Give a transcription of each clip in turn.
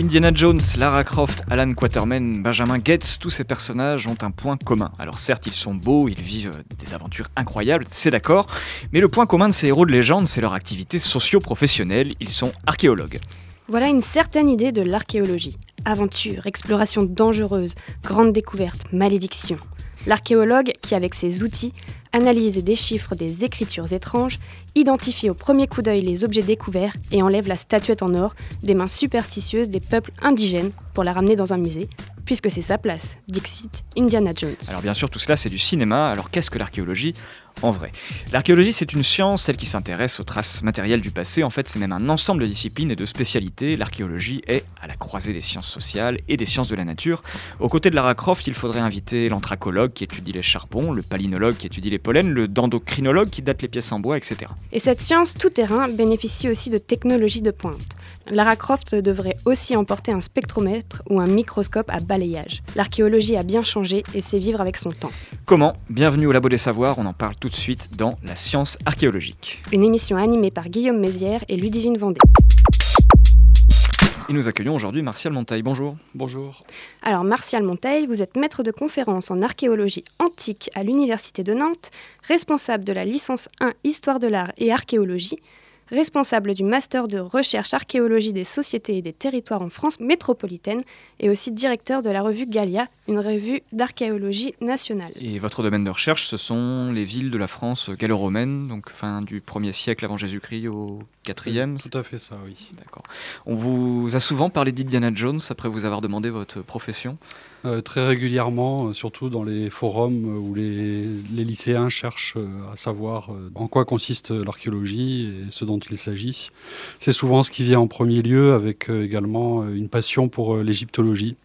Indiana Jones, Lara Croft, Alan Quaterman, Benjamin Gates, tous ces personnages ont un point commun. Alors certes, ils sont beaux, ils vivent des aventures incroyables, c'est d'accord, mais le point commun de ces héros de légende, c'est leur activité socio-professionnelle, ils sont archéologues. Voilà une certaine idée de l'archéologie. Aventure, exploration dangereuse, grande découverte, malédiction. L'archéologue qui, avec ses outils, analyse et déchiffre des écritures étranges, identifie au premier coup d'œil les objets découverts et enlève la statuette en or des mains superstitieuses des peuples indigènes pour la ramener dans un musée, puisque c'est sa place. Dixit Indiana Jones. Alors bien sûr, tout cela c'est du cinéma, alors qu'est-ce que l'archéologie en vrai? L'archéologie c'est une science, celle qui s'intéresse aux traces matérielles du passé, en fait c'est même un ensemble de disciplines et de spécialités. L'archéologie est à la croisée des sciences sociales et des sciences de la nature. Aux côtés de Lara Croft, il faudrait inviter l'anthracologue qui étudie les charbons, le palynologue qui étudie les pollens, le dendrocrinologue qui date les pièces en bois, etc. Et cette science tout-terrain bénéficie aussi de technologies de pointe. Lara Croft devrait aussi emporter un spectromètre ou un microscope à balayage. L'archéologie a bien changé et sait vivre avec son temps. Comment Bienvenue au Labo des Savoirs, on en parle tout de suite dans La science archéologique. Une émission animée par Guillaume Mézières et Ludivine Vendée. Et nous accueillons aujourd'hui Martial Monteil. Bonjour. Bonjour. Alors Martial Monteil, vous êtes maître de conférence en archéologie antique à l'Université de Nantes, responsable de la licence 1 Histoire de l'art et archéologie, responsable du master de recherche archéologie des sociétés et des territoires en France métropolitaine et aussi directeur de la revue Gallia, une revue d'archéologie nationale. Et votre domaine de recherche, ce sont les villes de la France gallo-romaine, donc fin du 1er siècle avant Jésus-Christ au 4e Tout à fait ça, oui. D'accord. On vous a souvent parlé d'Indiana Jones après vous avoir demandé votre profession euh, très régulièrement, euh, surtout dans les forums euh, où les, lycéens cherchent à savoir en quoi consiste l'archéologie et ce dont il s'agit. C'est souvent ce qui vient en premier lieu, avec également une passion pour l'égyptologie.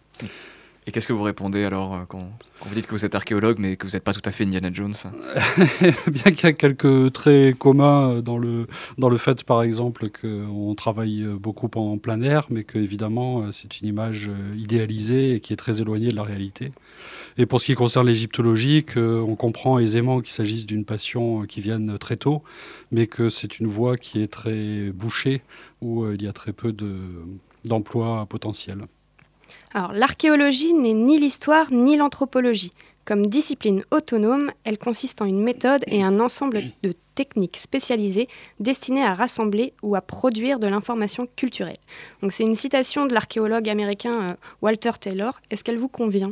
Et qu'est-ce que vous répondez alors euh, quand, quand vous dites que vous êtes archéologue mais que vous n'êtes pas tout à fait Indiana Jones? Bien qu'il y a quelques traits communs dans le, dans le fait, par exemple, qu'on travaille beaucoup en plein air, mais qu'évidemment, euh, c'est une image euh, idéalisée et qui est très éloignée de la réalité. Et pour ce qui concerne l'égyptologie, on comprend aisément qu'il s'agisse d'une passion qui vienne très tôt, mais que c'est une voie qui est très bouchée, où il y a très peu de- d'emplois potentiels. Alors l'archéologie n'est ni l'histoire ni l'anthropologie. Comme discipline autonome, elle consiste en une méthode et un ensemble de techniques spécialisées destinées à rassembler ou à produire de l'information culturelle. Donc c'est une citation de l'archéologue américain euh, Walter Taylor. Est-ce qu'elle vous convient?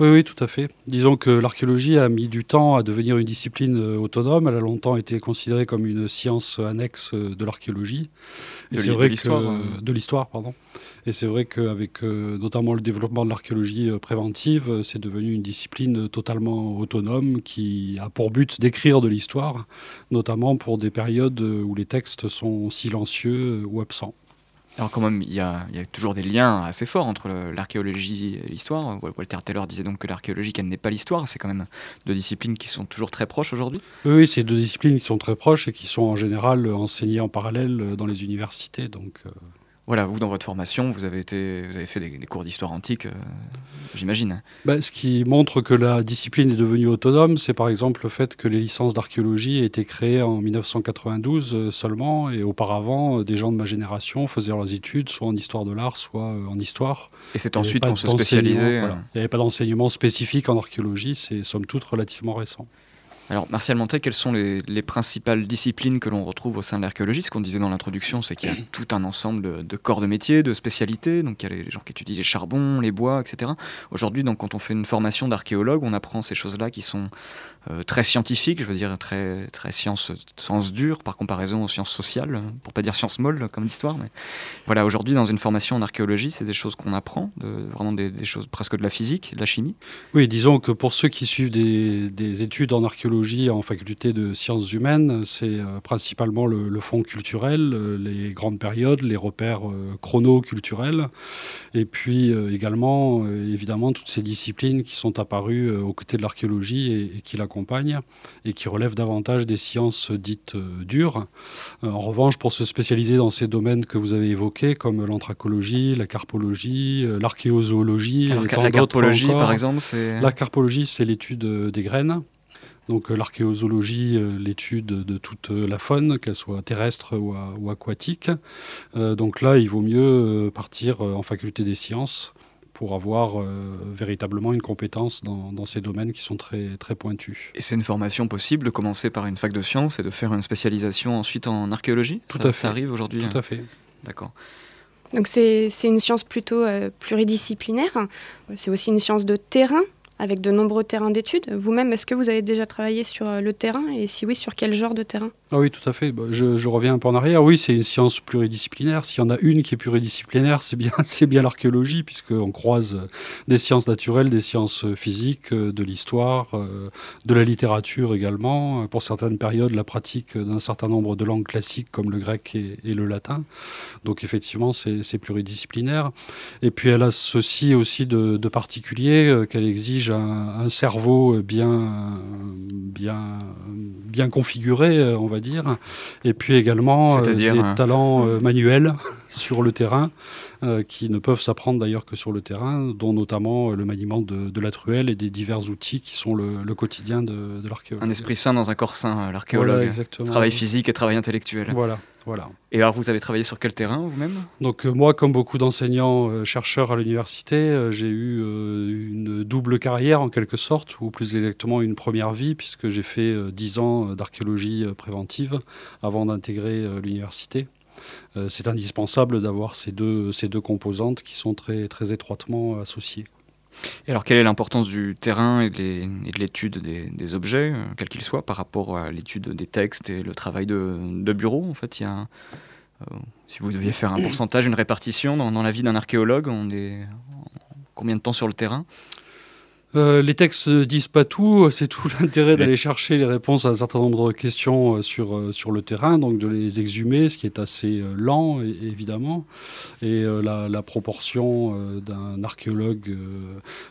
Oui, oui, tout à fait. Disons que l'archéologie a mis du temps à devenir une discipline euh, autonome. Elle a longtemps été considérée comme une science annexe euh, de l'archéologie. Et De c'est vrai de l'histoire, que hein. de l'histoire, pardon. Et c'est vrai qu'avec euh, notamment le développement de l'archéologie euh, préventive, euh, c'est devenu une discipline totalement autonome qui a pour but d'écrire de l'histoire, notamment pour des périodes où les textes sont silencieux ou absents. Alors quand même, il y, a, il y a toujours des liens assez forts entre l'archéologie et l'histoire. Wal- Walter Taylor disait donc que l'archéologie, qu'elle n'est pas l'histoire. C'est quand même deux disciplines qui sont toujours très proches aujourd'hui. Oui, c'est deux disciplines qui sont très proches et qui sont en général enseignées en parallèle dans les universités. Donc, euh, Voilà, vous, dans votre formation, vous avez, été, vous avez fait des, des cours d'histoire antique, euh, j'imagine. Bah, ce qui montre que la discipline est devenue autonome, c'est par exemple le fait que les licences d'archéologie aient été créées en 1992 euh, seulement, et auparavant, euh, des gens de ma génération faisaient leurs études soit en histoire de l'art, soit en histoire. Et c'est ensuite qu'on se spécialisait. voilà. Il n'y avait pas d'enseignement spécifique en archéologie, c'est somme toute relativement récent. Alors, Martial Montet, quelles sont les, les principales disciplines que l'on retrouve au sein de l'archéologie? Ce qu'on disait dans l'introduction, c'est qu'il y a tout un ensemble de, de corps de métier, de spécialités. Donc, il y a les gens qui étudient les charbons, les bois, etc. Aujourd'hui, donc, quand on fait une formation d'archéologue, on apprend ces choses-là qui sont euh, très scientifiques, je veux dire très, très sciences, sens dur par comparaison aux sciences sociales, pour pas dire sciences molles comme l'histoire. Mais voilà, aujourd'hui, dans une formation en archéologie, c'est des choses qu'on apprend, vraiment des, choses presque de la physique, de la chimie. Oui, disons que pour ceux qui suivent des, des études en archéologie, en faculté de sciences humaines, c'est principalement le, fond culturel, les grandes périodes, les repères chrono-culturels, et puis également, évidemment, toutes ces disciplines qui sont apparues aux côtés de l'archéologie et, et, qui et qui relèvent davantage des sciences dites dures. en revanche, pour se spécialiser dans ces domaines que vous avez évoqués, comme l'anthracologie, la carpologie, l'archéozoologie, la carpologie, par exemple, c'est... La carpologie, c'est l'étude des graines. Donc euh, l'archéozoologie, euh, l'étude de toute la faune, qu'elle soit terrestre ou, aquatique. Euh, donc là, il vaut mieux partir en faculté des sciences pour avoir véritablement une compétence dans, ces domaines qui sont très, très pointus. Et c'est une formation possible de commencer par une fac de sciences et de faire une spécialisation ensuite en archéologie Tout à fait. Ça arrive aujourd'hui Tout à fait. D'accord. Donc c'est une science plutôt pluridisciplinaire. C'est aussi une science de terrain avec de nombreux terrains d'études. Vous-même, est-ce que vous avez déjà travaillé sur euh, le terrain et si oui, sur quel genre de terrain? Ah Oui, tout à fait. Bah, je, reviens un peu en arrière. Oui, c'est une science pluridisciplinaire. S'il y en a une qui est pluridisciplinaire, c'est bien, bien l'archéologie, puisqu'on croise euh, des sciences naturelles, des sciences euh, physiques, de l'histoire, de la littérature également. Pour certaines périodes, la pratique d'un certain nombre de langues classiques comme le grec et, le latin. Donc effectivement, c'est pluridisciplinaire. Et puis elle a ceci aussi de, de particulier qu'elle exige un, cerveau bien, bien, bien configuré, on va dire, et puis également euh, des talents euh, manuels sur le terrain. Euh, qui ne peuvent s'apprendre d'ailleurs que sur le terrain, dont notamment le maniement de, la truelle et des divers outils qui sont le, quotidien de, de l'archéologue. Un esprit sain dans un corps sain, l'archéologue. Travail physique et travail intellectuel. Voilà. Voilà. Et alors, vous avez travaillé sur quel terrain vous-même? Donc, euh, moi, comme beaucoup d'enseignants euh, chercheurs à l'université, euh, j'ai eu une double carrière en quelque sorte, ou plus exactement une première vie, puisque j'ai fait dix ans d'archéologie préventive avant d'intégrer l'université. C'est indispensable d'avoir ces deux, ces deux composantes qui sont très, très étroitement associées. Et alors, quelle est l'importance du terrain et de l'étude des, objets, euh, quels qu'ils soient, par rapport à l'étude des textes et le travail de, bureau En fait, il y a, euh, si vous deviez faire un pourcentage, une répartition dans, dans la vie d'un archéologue, on est combien de temps sur le terrain? Euh, les textes ne disent pas tout, c'est tout l'intérêt d'aller chercher les réponses à un certain nombre de questions euh, sur, euh, sur le terrain, donc de les exhumer, ce qui est assez lent évidemment. Et la, proportion d'un archéologue,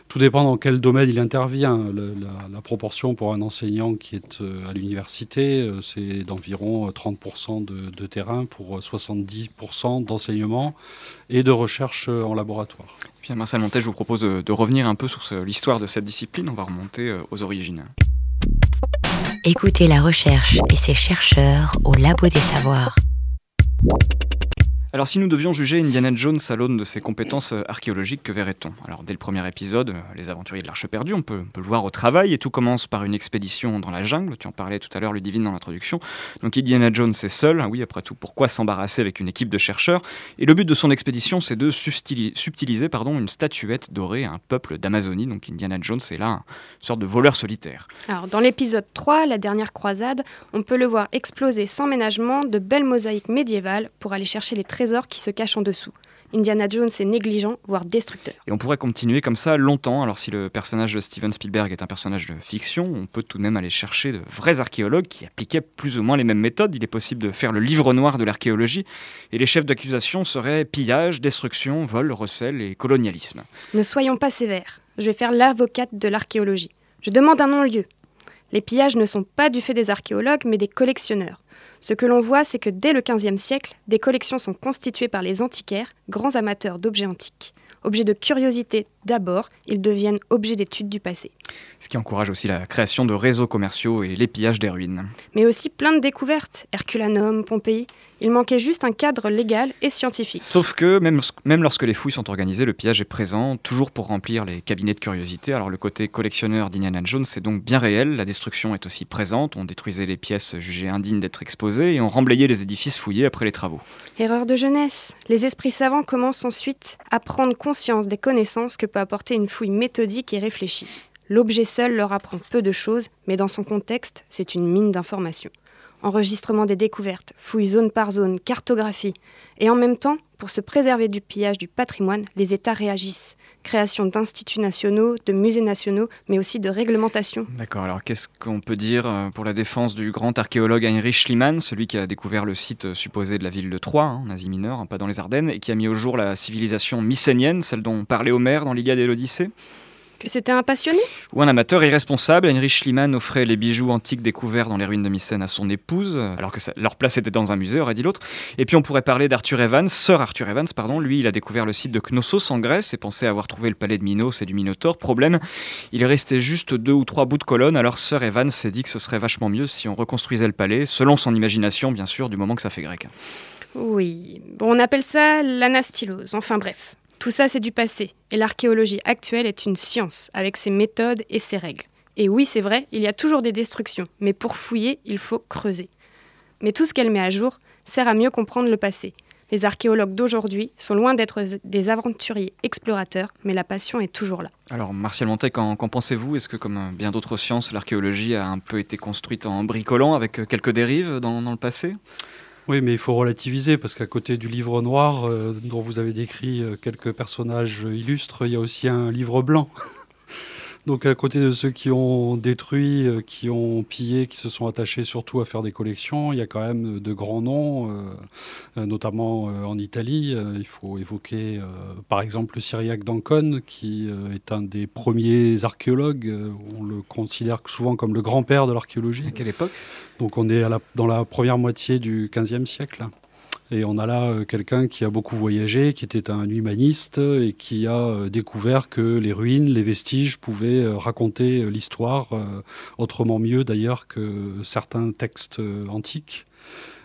tout dépend dans quel domaine il intervient. La, proportion pour un enseignant qui est à l'université, c'est d'environ 30% de, de terrain pour 70% d'enseignement et de recherche en laboratoire. Bien, Marcel Montet, je vous propose de, revenir un peu sur l'histoire de cette discipline. On va remonter euh, aux origines. Écoutez la recherche et ses chercheurs au Labo des Savoirs. Alors si nous devions juger Indiana Jones à l'aune de ses compétences euh, archéologiques, que verrait-on? Alors dès le premier épisode, euh, Les aventuriers de l'Arche perdue, on peut, le voir au travail et tout commence par une expédition dans la jungle, tu en parlais tout à l'heure Ludivine dans l'introduction. Donc Indiana Jones est seul, ah oui après tout, pourquoi s'embarrasser avec une équipe de chercheurs? Et le but de son expédition c'est de subtiliser une statuette dorée à un peuple d'Amazonie, donc Indiana Jones est là une sorte de voleur solitaire. Alors dans l'épisode 3, la dernière croisade, on peut le voir exploser sans ménagement de belles mosaïques médiévales pour aller chercher les qui se cache en dessous. Indiana Jones est négligent, voire destructeur. Et on pourrait continuer comme ça longtemps. Alors si le personnage de Steven Spielberg est un personnage de fiction, on peut tout de même aller chercher de vrais archéologues qui appliquaient plus ou moins les mêmes méthodes. Il est possible de faire le livre noir de l'archéologie. Et les chefs d'accusation seraient pillage, destruction, vol, recel et colonialisme. Ne soyons pas sévères. Je vais faire l'avocate de l'archéologie. Je demande un non-lieu. Les pillages ne sont pas du fait des archéologues, mais des collectionneurs. Ce que l'on voit, c'est que dès le XVe siècle, des collections sont constituées par les antiquaires, grands amateurs d'objets antiques. Objets de curiosité d'abord, ils deviennent objets d'étude du passé. Ce qui encourage aussi la création de réseaux commerciaux et l'épillage des ruines. Mais aussi plein de découvertes, Herculanum, Pompéi. Il manquait juste un cadre légal et scientifique. Sauf que même, même lorsque les fouilles sont organisées, le pillage est présent, toujours pour remplir les cabinets de curiosité. Alors le côté collectionneur d'Indiana Jones c'est donc bien réel, la destruction est aussi présente, on détruisait les pièces jugées indignes d'être exposées et on remblayait les édifices fouillés après les travaux. Erreur de jeunesse, les esprits savants commencent ensuite à prendre conscience des connaissances que peut apporter une fouille méthodique et réfléchie. L'objet seul leur apprend peu de choses, mais dans son contexte, c'est une mine d'informations. Enregistrement des découvertes, fouille zone par zone, cartographie, et en même temps, Pour se préserver du pillage du patrimoine, les États réagissent. Création d'instituts nationaux, de musées nationaux, mais aussi de réglementations. D'accord, alors qu'est-ce qu'on peut dire euh, pour la défense du grand archéologue Heinrich Schliemann, celui qui a découvert le site supposé de la ville de Troie, hein, en Asie mineure, hein, pas dans les Ardennes, et qui a mis au jour la civilisation mycénienne, celle dont parlait Homère dans l'Iliade et l'Odyssée? Que c'était un passionné? Ou un amateur irresponsable, Heinrich Schliemann offrait les bijoux antiques découverts dans les ruines de Mycène à son épouse, alors que leur place était dans un musée, aurait dit l'autre. Et puis on pourrait parler d'Arthur Evans, Sir Arthur Evans, pardon. Lui, il a découvert le site de Knossos en Grèce et pensait avoir trouvé le palais de Minos et du Minotaure. Problème, il restait juste deux ou trois bouts de colonne, alors Sir Evans s'est dit que ce serait vachement mieux si on reconstruisait le palais, selon son imagination, bien sûr, du moment que ça fait grec. Oui, bon, on appelle ça l'anastylose, enfin bref. Tout ça, c'est du passé, et l'archéologie actuelle est une science, avec ses méthodes et ses règles. Et oui, c'est vrai, il y a toujours des destructions, mais pour fouiller, il faut creuser. Mais tout ce qu'elle met à jour sert à mieux comprendre le passé. Les archéologues d'aujourd'hui sont loin d'être des aventuriers explorateurs, mais la passion est toujours là. Alors, Martial Montet, qu'en pensez-vous? Est-ce que, comme bien d'autres sciences, l'archéologie a un peu été construite en bricolant avec quelques dérives dans le passé? Oui, mais il faut relativiser parce qu'à côté du livre noir, euh, dont vous avez décrit euh, quelques personnages illustres, il y a aussi un livre blanc. Donc à côté de ceux qui ont détruit, euh, qui ont pillé, qui se sont attachés surtout à faire des collections, il y a quand même de grands noms, euh, euh, notamment en Italie. il faut évoquer par exemple le Syriaque d'Ancône, qui est un des premiers archéologues. on le considère souvent comme le grand-père de l'archéologie. À quelle époque? Donc on est dans la première moitié du XVe siècle. Et on a là euh, quelqu'un qui a beaucoup voyagé, qui était un humaniste et qui a euh, découvert que les ruines, les vestiges pouvaient euh, raconter l'histoire autrement mieux d'ailleurs que certains textes antiques.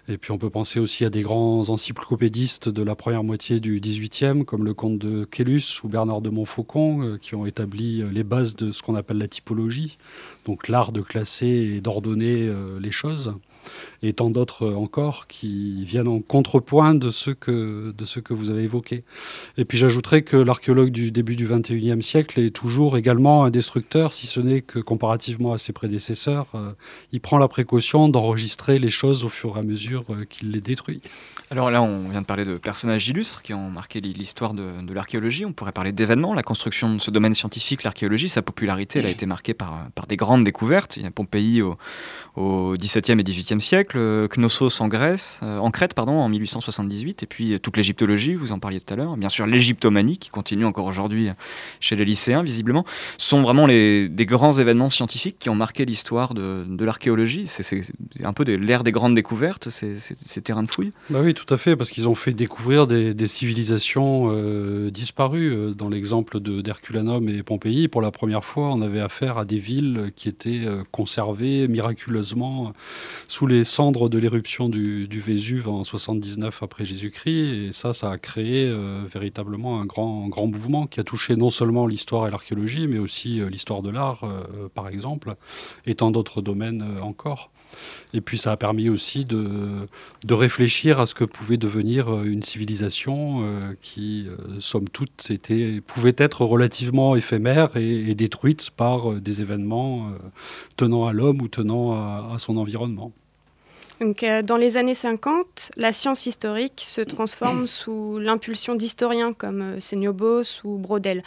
Et puis on peut penser aussi à des grands encyclopédistes de la première moitié du XVIIIe, comme le comte de Quélus ou Bernard de Montfaucon, qui ont établi les bases de ce qu'on appelle la typologie, donc l'art de classer et d'ordonner les choses et tant d'autres encore qui viennent en contrepoint de ce que, de ce que vous avez évoqué. Et puis j'ajouterais que l'archéologue du début du XXIe siècle est toujours également un destructeur, si ce n'est que comparativement à ses prédécesseurs, euh, il prend la précaution d'enregistrer les choses au fur et à mesure euh, qu'il les détruit. Alors là, on vient de parler de personnages illustres qui ont marqué l'histoire de, l'archéologie. On pourrait parler d'événements. La construction de ce domaine scientifique, l'archéologie, sa popularité, elle a été marquée par, par des grandes découvertes. Il y a Pompéi au, au XVIIe et XVIIIe siècle, euh, Knossos en Grèce, euh, en Crète pardon, en 1878, et puis euh, toute l'égyptologie, vous en parliez tout à l'heure, bien sûr l'égyptomanie qui continue encore aujourd'hui chez les lycéens visiblement, sont vraiment les, des grands événements scientifiques qui ont marqué l'histoire de, de l'archéologie. C'est un peu l'ère des grandes découvertes, ces, ces, terrains de fouilles. Bah oui, tout à fait, parce qu'ils ont fait découvrir des, civilisations disparues. Dans l'exemple d'Herculanum et Pompéi, pour la première fois, on avait affaire à des villes qui étaient conservées miraculeusement sous les cendres de l'éruption du, Vésuve en 79 après Jésus-Christ. Et ça, ça a créé euh, véritablement un grand, grand mouvement qui a touché non seulement l'histoire et l'archéologie, mais aussi euh, l'histoire de l'art, euh, par exemple, et tant d'autres domaines encore. Et puis ça a permis aussi de, de, réfléchir à ce que pouvait devenir une civilisation qui, somme toute, était, pouvait être relativement éphémère et, détruite par des événements tenant à l'homme ou tenant à, son environnement. Donc, dans les années 50, la science historique se transforme sous l'impulsion d'historiens comme Seniobos ou Brodel.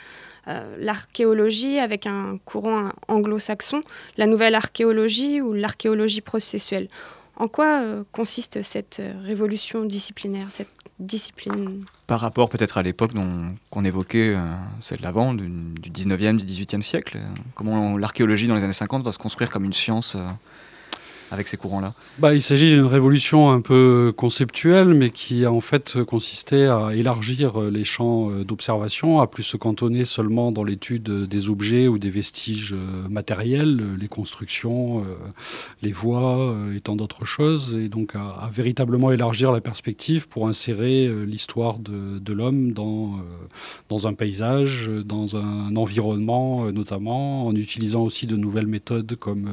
Euh, l'archéologie avec un courant anglo-saxon, la nouvelle archéologie ou l'archéologie processuelle. En quoi euh, consiste cette euh, révolution disciplinaire, cette discipline? Par rapport peut-être à l'époque qu'on évoquait, celle d'avant, du, du 19e, du 18e siècle, comment l'archéologie dans les années 50 va se construire comme une science avec ces courants-là bah, Il s'agit d'une révolution un peu conceptuelle, mais qui a en fait consisté à élargir les champs euh, d'observation, à plus se cantonner seulement dans l'étude des objets ou des vestiges euh, matériels, les constructions, euh, les voies et tant d'autres choses, et donc à, véritablement élargir la perspective pour insérer l'histoire de, de l'homme dans, dans un paysage, dans un environnement notamment, en utilisant aussi de nouvelles méthodes comme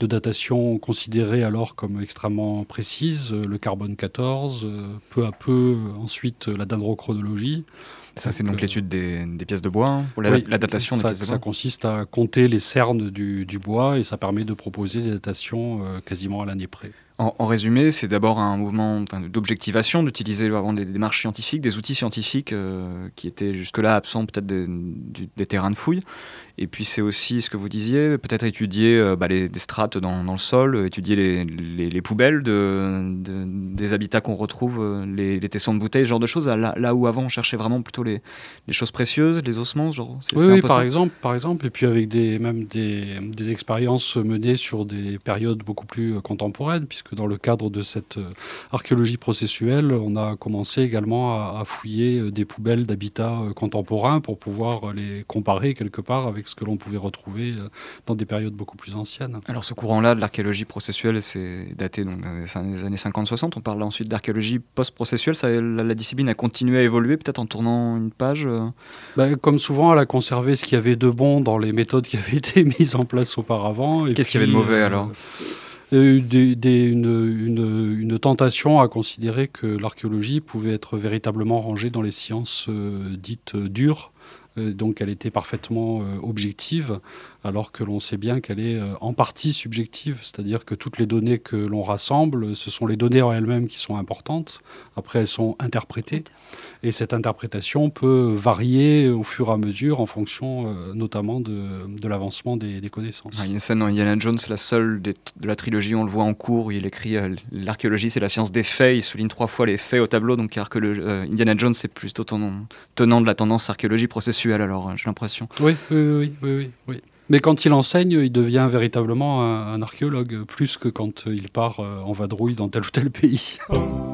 de datation considérable considérée alors comme extrêmement précise, euh, le carbone 14, euh, peu à peu ensuite la dendrochronologie. Ça, c'est donc, l'étude des, pièces de bois, hein, pour la, datation des pièces de bois Ça consiste à compter les cernes du, bois et ça permet de proposer des datations euh, quasiment à l'année près. En, résumé, c'est d'abord un mouvement d'objectivation, d'utiliser vraiment des, démarches scientifiques, des outils scientifiques euh, qui étaient jusque-là absents peut-être des, terrains de fouille, et puis c'est aussi ce que vous disiez, peut-être étudier euh, bah, les, des strates dans, le sol, étudier les, poubelles de, des habitats qu'on retrouve, euh, les, tessons de bouteilles, ce genre de choses, là, là, où avant on cherchait vraiment plutôt les, choses précieuses, les ossements, genre. Oui, par exemple, par exemple, et puis avec des, même des, des, expériences menées sur des périodes beaucoup plus euh, contemporaines, puisque dans le cadre de cette archéologie processuelle, on a commencé également à, à fouiller des poubelles d'habitats contemporains pour pouvoir les comparer quelque part avec ce que l'on pouvait retrouver euh, dans des périodes beaucoup plus anciennes. Alors ce courant-là de l'archéologie processuelle, c'est daté donc, des années 50-60. On parle ensuite d'archéologie post-processuelle. La, la, discipline a continué à évoluer, peut-être en tournant une page euh bah, Comme souvent, elle a conservé ce qu'il y avait de bon dans les méthodes qui avaient été mises en place auparavant. Qu'est-ce qu'il y avait de mauvais euh, des, une, une, une, tentation à considérer que l'archéologie pouvait être véritablement rangée dans les sciences dites dures, donc elle était parfaitement objective alors que l'on sait bien qu'elle est euh, en partie subjective, c'est-à-dire que toutes les données que l'on rassemble, ce sont les données en elles-mêmes qui sont importantes, après elles sont interprétées, et cette interprétation peut varier au fur et à mesure en fonction euh, notamment de, l'avancement des, connaissances. il y a une scène dans Indiana Jones, la seule de la trilogie, on le voit en cours, il écrit euh, l'archéologie c'est la science des faits, il souligne trois fois les faits au tableau, donc Indiana Jones c'est plutôt tenant, de la tendance archéologie processuelle alors j'ai l'impression. oui, oui, oui. oui, oui. Mais quand il enseigne, il devient véritablement un, archéologue, plus que quand il part euh, en vadrouille dans tel ou tel pays.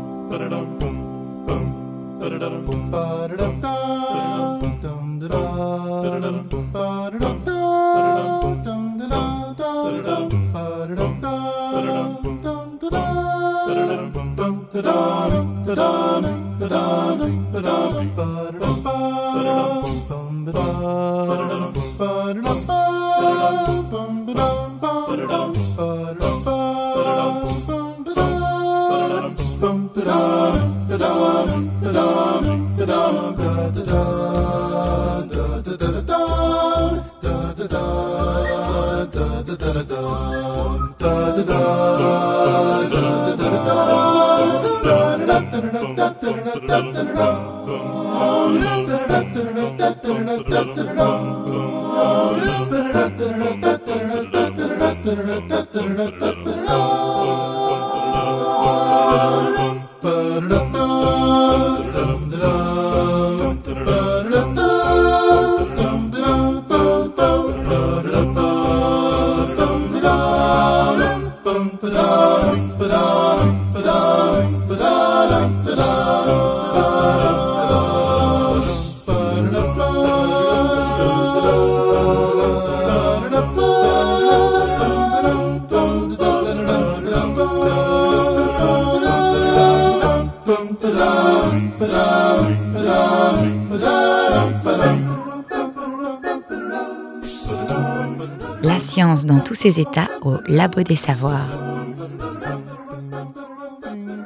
états au Labo des Savoirs.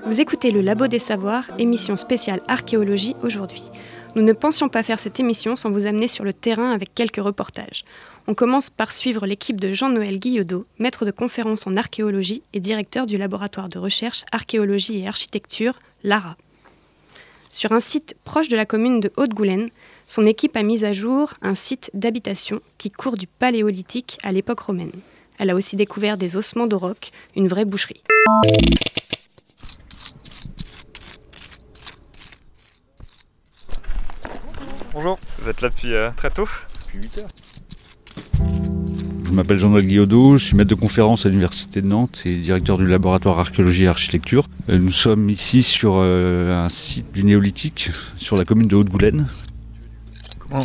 Vous écoutez le Labo des Savoirs, émission spéciale archéologie aujourd'hui. Nous ne pensions pas faire cette émission sans vous amener sur le terrain avec quelques reportages. On commence par suivre l'équipe de Jean-Noël Guillaudot, maître de conférence en archéologie et directeur du laboratoire de recherche archéologie et architecture, LARA. Sur un site proche de la commune de Haute-Goulaine, son équipe a mis à jour un site d'habitation qui court du paléolithique à l'époque romaine. Elle a aussi découvert des ossements de roc, une vraie boucherie. Bonjour, vous êtes là depuis euh, très tôt Depuis 8 heures. Je m'appelle Jean-Noël Guillaudot, je suis maître de conférence à l'Université de Nantes et directeur du laboratoire archéologie et architecture. Euh, nous sommes ici sur euh, un site du néolithique, sur la commune de Haute-Goulaine,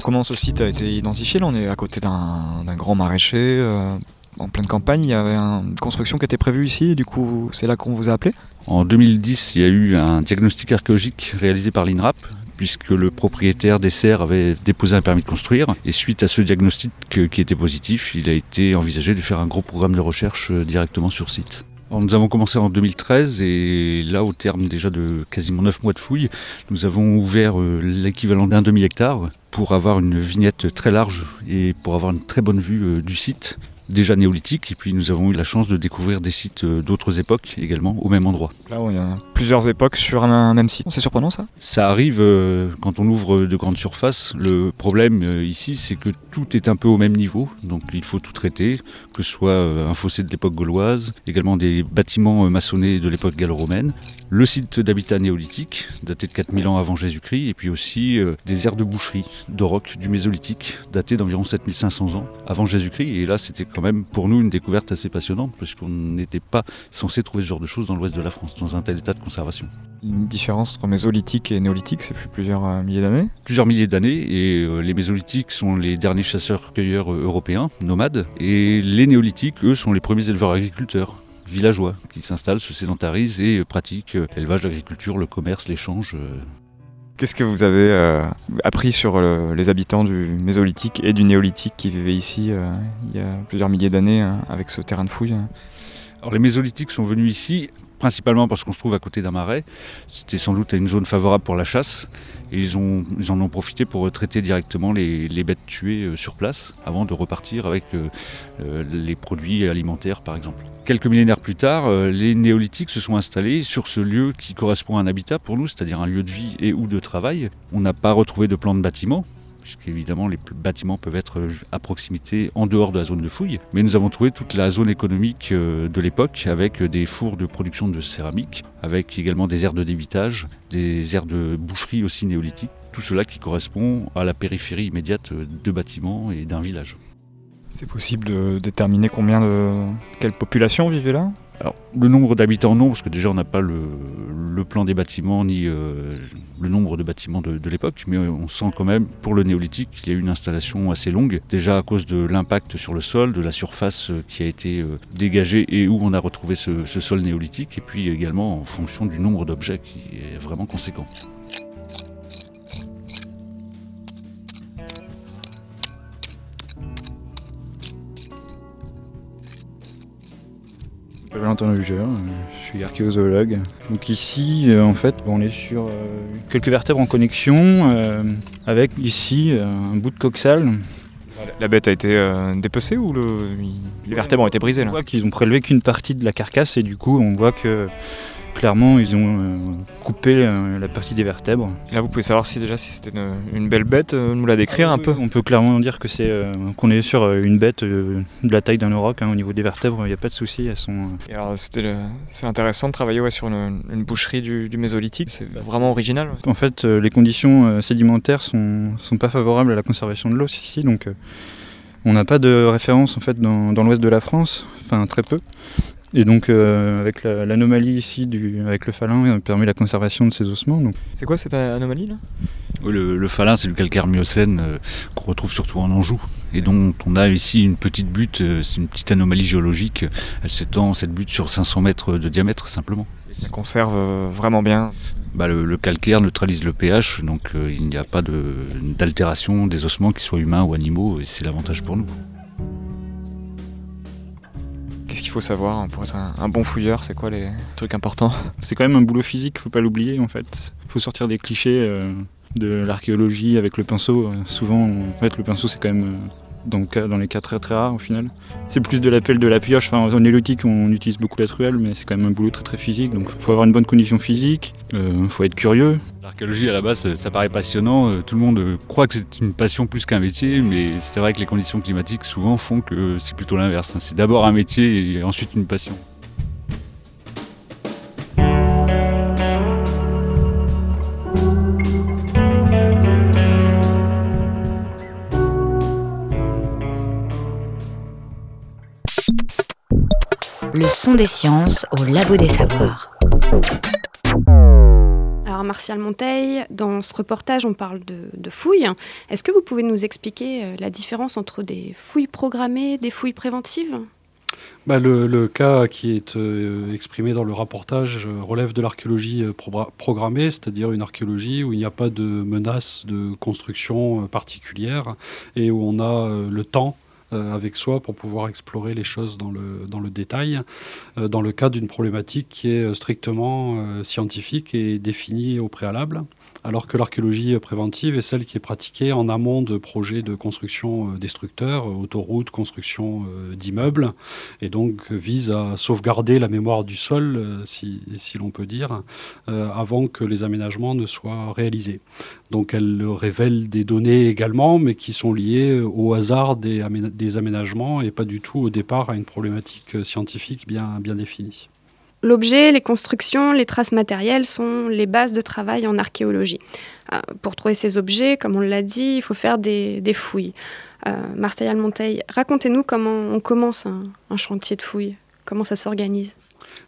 Comment, ce site a été identifié Là, on est à côté d'un grand maraîcher, euh, en pleine campagne. Il y avait une construction qui était prévue ici, et du coup, c'est là qu'on vous a appelé? En 2010, il y a eu un diagnostic archéologique réalisé par l'INRAP, puisque le propriétaire des serres avait déposé un permis de construire. Et suite à ce diagnostic qui était positif, il a été envisagé de faire un gros programme de recherche euh, directement sur site nous avons commencé en 2013 et là, au terme déjà de quasiment 9 mois de fouilles, nous avons ouvert euh, l'équivalent d'un demi-hectare pour avoir une vignette très large et pour avoir une très bonne vue euh, du site. Déjà néolithiques, et puis nous avons eu la chance de découvrir des sites euh, d'autres époques également au même endroit. Là, il y a plusieurs époques sur un même site. C'est surprenant ça? Ça arrive euh, quand on ouvre de grandes surfaces. Le problème euh, ici, c'est que tout est un peu au même niveau, donc il faut tout traiter, que ce soit un fossé de l'époque gauloise, également des bâtiments maçonnés de l'époque gallo-romaine, le site d'habitat néolithique, daté de 4000 ans avant Jésus-Christ, et puis aussi des aires de boucherie, de roc du Mésolithique, daté d'environ 7500 ans avant Jésus-Christ. Et là, c'était quand même pour nous une découverte assez passionnante, puisqu'on n'était pas censé trouver ce genre de choses dans l'ouest de la France, dans un tel état de conservation. Une différence entre mésolithique et néolithique, c'est plus plusieurs euh, milliers d'années? Plusieurs milliers d'années, et euh, les mésolithiques sont les derniers chasseurs-cueilleurs euh, européens, nomades, et les néolithiques, eux, sont les premiers éleveurs agriculteurs villageois qui s'installent, se sédentarisent et pratiquent l'élevage, l'agriculture, le commerce, l'échange. Qu'est-ce que vous avez euh, appris sur les habitants du Mésolithique et du Néolithique qui vivaient ici euh, il y a plusieurs milliers d'années euh, avec ce terrain de fouille Alors les Mésolithiques sont venus ici principalement parce qu'on se trouve à côté d'un marais. C'était sans doute une zone favorable pour la chasse. Et ils, en ont profité pour traiter directement les, bêtes tuées euh, sur place avant de repartir avec euh, euh, les produits alimentaires par exemple. Quelques millénaires plus tard, les néolithiques se sont installés sur ce lieu qui correspond à un habitat pour nous, c'est-à-dire un lieu de vie et ou de travail. On n'a pas retrouvé de plan de bâtiment, puisqu'évidemment les bâtiments peuvent être euh, à proximité en dehors de la zone de fouille. Mais nous avons trouvé toute la zone économique euh, de l'époque avec des fours de production de céramique, avec également des aires de débitage, des aires de boucherie aussi néolithiques. Tout cela qui correspond à la périphérie immédiate de bâtiments et d'un village. C'est possible de déterminer combien de... Quelle population vivait là? Alors, le nombre d'habitants, non, parce que déjà on n'a pas le, plan des bâtiments ni euh, le nombre de bâtiments de, l'époque, mais on sent quand même, pour le néolithique, qu'il y a eu une installation assez longue, déjà à cause de l'impact sur le sol, de la surface euh, qui a été euh, dégagée et où on a retrouvé ce sol néolithique, et puis également en fonction du nombre d'objets qui est vraiment conséquent. Valentin Huger, euh, je suis archéozoologue. Donc ici, euh, en fait, on est sur euh, quelques vertèbres en connexion, avec ici un bout de coxale. La bête a été dépecée ou les vertèbres ont été brisées On voit qu'ils ont prélevé qu'une partie de la carcasse et du coup on voit que clairement, ils ont euh, coupé euh, la partie des vertèbres. là, vous pouvez savoir si déjà si c'était une, belle bête, euh, nous la décrire un peu. On peut clairement dire que c'est qu'on est sur une bête de la taille d'un auroch. Hein, au niveau des vertèbres, il n'y a pas de souci. Elles sont. alors, c'est intéressant de travailler sur une, boucherie du, Mésolithique. C'est vraiment original. En fait, les conditions sédimentaires sont, sont pas favorables à la conservation de l'os ici, donc. On n'a pas de référence en fait dans, dans l'ouest de la France, enfin très peu. Et donc, euh, avec l'anomalie ici, du, avec le falin, permet la conservation de ces ossements. C'est quoi cette anomalie là? Le, le, falin, c'est le calcaire miocène euh, qu'on retrouve surtout en Anjou. Et dont on a ici une petite butte, euh, c'est une petite anomalie géologique. Elle s'étend, cette butte, sur 500 mètres de diamètre simplement. Ça conserve vraiment bien? Bah, le, calcaire neutralise le pH, donc il n'y a pas d'altération des ossements, qu'ils soient humains ou animaux, et c'est l'avantage pour nous. Qu'est-ce qu'il faut savoir pour être un, bon fouilleur? C'est quoi les trucs importants? C'est quand même un boulot physique, faut pas l'oublier en fait. Il faut sortir des clichés euh, de l'archéologie avec le pinceau. Euh, souvent, en fait, le pinceau c'est quand même euh, dans, les cas très très rares au final. C'est plus de la pelle, de la pioche. Enfin, en néolithique, on utilise beaucoup la truelle, mais c'est quand même un boulot très très physique. Donc, il faut avoir une bonne condition physique, il faut être curieux. L'archéologie à la base, ça paraît passionnant. Euh, tout le monde euh, croit que c'est une passion plus qu'un métier, mais c'est vrai que les conditions climatiques souvent font que c'est plutôt l'inverse. Hein. C'est d'abord un métier et ensuite une passion. Le son des sciences au labo des savoirs. Martial Monteil, dans ce reportage, on parle de, fouilles. Est-ce que vous pouvez nous expliquer euh, la différence entre des fouilles programmées, des fouilles préventives? Bah, le, cas qui est euh, exprimé dans le reportage euh, relève de l'archéologie programmée, c'est-à-dire une archéologie où il n'y a pas de menace de construction particulière et où on a le temps avec soi pour pouvoir explorer les choses dans le, dans le détail, euh, dans le cas d'une problématique qui est strictement euh, scientifique et définie au préalable alors que l'archéologie préventive est celle qui est pratiquée en amont de projets de construction destructeurs, autoroutes, construction d'immeubles, et donc vise à sauvegarder la mémoire du sol, si, l'on peut dire, avant que les aménagements ne soient réalisés. Donc elle révèle des données également, mais qui sont liées au hasard des, aménagements et pas du tout au départ à une problématique scientifique bien définie. L'objet, les constructions, les traces matérielles sont les bases de travail en archéologie. Euh, pour trouver ces objets, comme on l'a dit, il faut faire des, fouilles. Euh, Marseille racontez-nous comment on commence un, chantier de fouilles, comment ça s'organise?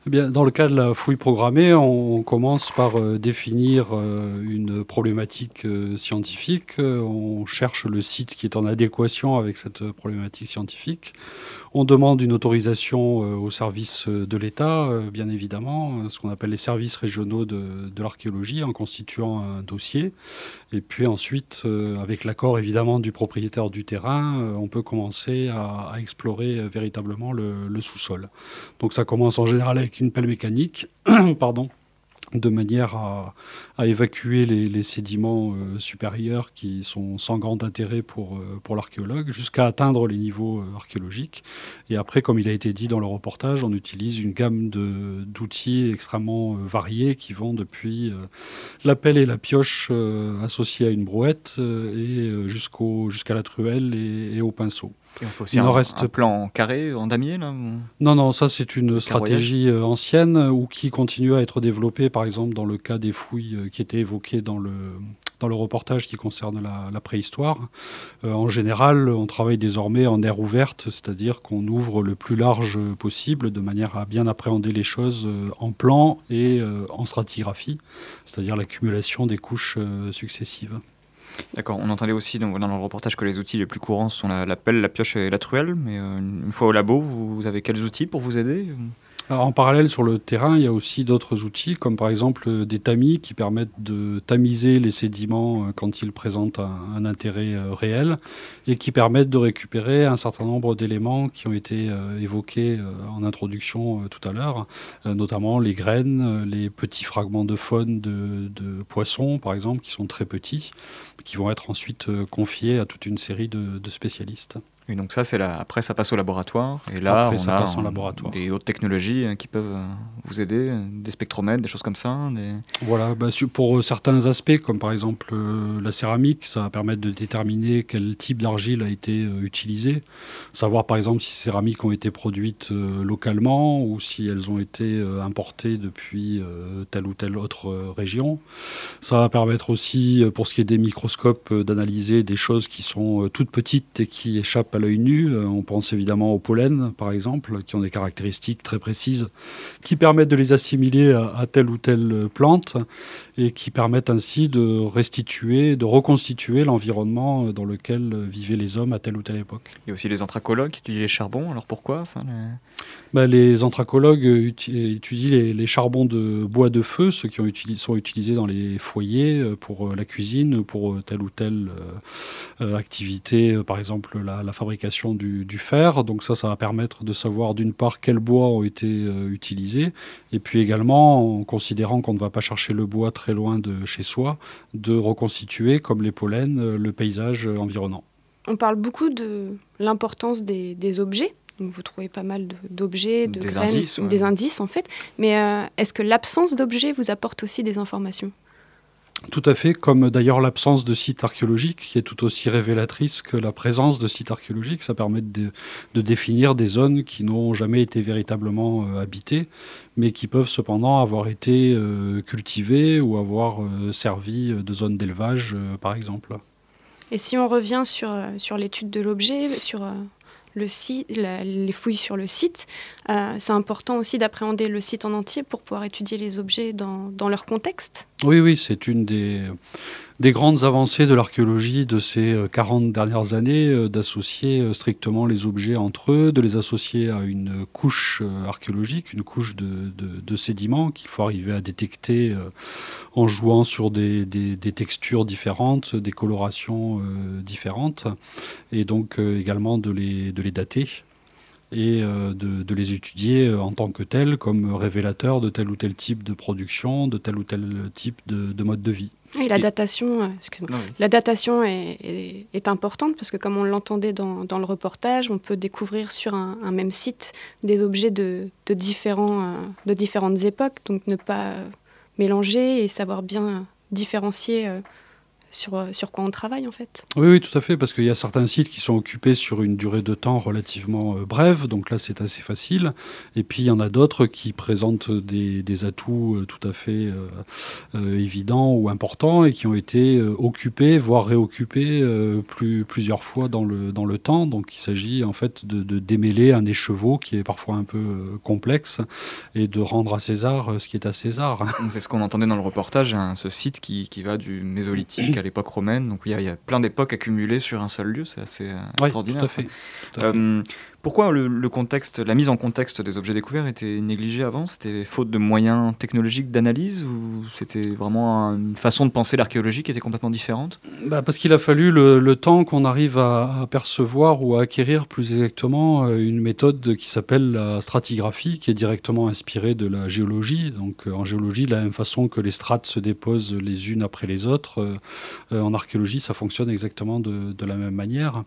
Eh dans le cas de la fouille programmée, on commence par euh, définir une problématique scientifique. on cherche le site qui est en adéquation avec cette problématique scientifique. On demande une autorisation euh, au service euh, de l'État, euh, bien évidemment, ce qu'on appelle les services régionaux de, l'archéologie, en constituant un dossier. Et puis ensuite, avec l'accord évidemment du propriétaire du terrain, on peut commencer à, explorer véritablement le, le sous-sol. Donc ça commence en général avec une pelle mécanique, pardon, de manière à, évacuer les, sédiments euh, supérieurs qui sont sans grand intérêt pour, euh, l'archéologue, jusqu'à atteindre les niveaux euh, archéologiques. Et après, comme il a été dit dans le reportage, on utilise une gamme d'outils extrêmement variés qui vont depuis la pelle et la pioche associées à une brouette et jusqu'à la truelle et au pinceau. Il faut aussi un, reste... plan carré en damier là Non, non, ça c'est une stratégie euh, ancienne ou qui continue à être développée, par exemple dans le cas des fouilles euh, qui étaient évoquées dans le, dans le reportage qui concerne la, préhistoire. Euh, en général, on travaille désormais en air ouverte, c'est-à-dire qu'on ouvre le plus large possible de manière à bien appréhender les choses en plan et en stratigraphie, c'est-à-dire l'accumulation des couches successives. D'accord, on entendait aussi dans, le reportage que les outils les plus courants sont la, pelle, la pioche et la truelle, mais euh, une fois au labo, vous, avez quels outils pour vous aider? En parallèle, sur le terrain, il y a aussi d'autres outils, comme par exemple des tamis qui permettent de tamiser les sédiments euh, quand ils présentent un, intérêt euh, réel et qui permettent de récupérer un certain nombre d'éléments qui ont été euh, évoqués en introduction tout à l'heure, notamment les graines, les petits fragments de faune de, poissons, par exemple, qui sont très petits, qui vont être ensuite confiés à toute une série de spécialistes. Et donc ça, c'est là. Après, ça passe au laboratoire. Et là, on a laboratoire. des hautes technologies hein, qui peuvent euh, vous aider, euh, des spectromètres, des choses comme ça. Voilà, bah, pour euh, certains aspects, comme par exemple la céramique, ça va permettre de déterminer quel type d'argile a été utilisé. Savoir par exemple si ces céramiques ont été produites localement ou si elles ont été importées depuis telle ou telle autre région. Ça va permettre aussi, pour ce qui est des microscopes, d'analyser des choses qui sont toutes petites et qui échappent l'œil nu. Euh, on pense évidemment au pollen, par exemple, qui ont des caractéristiques très précises qui permettent de les assimiler à, telle ou telle plante et qui permettent ainsi de restituer, de reconstituer l'environnement dans lequel vivaient les hommes à telle ou telle époque. Il y a aussi les anthracologues qui étudient les charbons. Alors pourquoi ça. Bah, les anthracologues étudient les, charbons de bois de feu, ceux qui ont sont utilisés dans les foyers euh, pour euh, la cuisine, pour telle ou telle activité, par exemple la, fabrication du, fer. Donc ça, ça va permettre de savoir d'une part quels bois ont été euh, utilisés, et puis également, en considérant qu'on ne va pas chercher le bois très loin de chez soi, de reconstituer, comme les pollens, euh, le paysage environnant. On parle beaucoup de l'importance des, objets vous trouvez pas mal d'objets, de, des indices, des indices en fait. Mais euh, est-ce que l'absence d'objets vous apporte aussi des informations? Tout à fait, comme d'ailleurs l'absence de sites archéologiques, qui est tout aussi révélatrice que la présence de sites archéologiques. Ça permet de, définir des zones qui n'ont jamais été véritablement euh, habitées, mais qui peuvent cependant avoir été euh, cultivées ou avoir euh, servi de zones d'élevage, par exemple. Et si on revient sur, sur l'étude de l'objet, sur les fouilles sur le site. Euh, c'est important aussi d'appréhender le site en entier pour pouvoir étudier les objets dans, dans leur contexte. Oui, oui, c'est une des, des grandes avancées de l'archéologie de ces 40 euh, dernières années, euh, d'associer euh, strictement les objets entre eux, de les associer à une couche archéologique, une couche de, sédiments qu'il faut arriver à détecter en jouant sur des, textures différentes, des colorations différentes, et donc également de les, de les dater. et de, les étudier en tant que tels, comme révélateurs de tel ou tel type de production, de tel ou tel type de mode de vie. La datation, euh, la datation est, est, importante parce que comme on l'entendait dans, dans, le reportage, on peut découvrir sur un, même site des objets de, de, différents, euh, de différentes époques, donc ne pas mélanger et savoir bien différencier euh, sur, euh, sur quoi on travaille en fait. Oui, oui, tout à fait, parce qu'il y a certains sites qui sont occupés sur une durée de temps relativement euh, brève, donc là c'est assez facile. Et puis il y en a d'autres qui présentent des, des atouts euh, tout à fait évidents ou importants et qui ont été occupés, voire réoccupés plus, plusieurs fois dans le, dans le temps. Donc il s'agit en fait de, de, démêler un écheveau qui est parfois un peu complexe et de rendre à César ce qui est à César. C'est ce qu'on entendait dans le reportage, hein, ce site qui, qui va du mésolithique à l'époque romaine. Donc il y, a plein d'époques accumulées sur un seul lieu, c'est assez euh, extraordinaire. Tout à fait. Pourquoi le, contexte, la mise en contexte des objets découverts était négligée avant? C'était faute de moyens technologiques d'analyse ou c'était vraiment une façon de penser l'archéologie qui était complètement différente? Bah Parce qu'il a fallu le, temps qu'on arrive à, percevoir ou à acquérir plus exactement euh, une méthode qui s'appelle la stratigraphie, qui est directement inspirée de la géologie. Donc en géologie, de la même façon que les strates se déposent les unes après les autres, en archéologie, ça fonctionne exactement de, de, la même manière.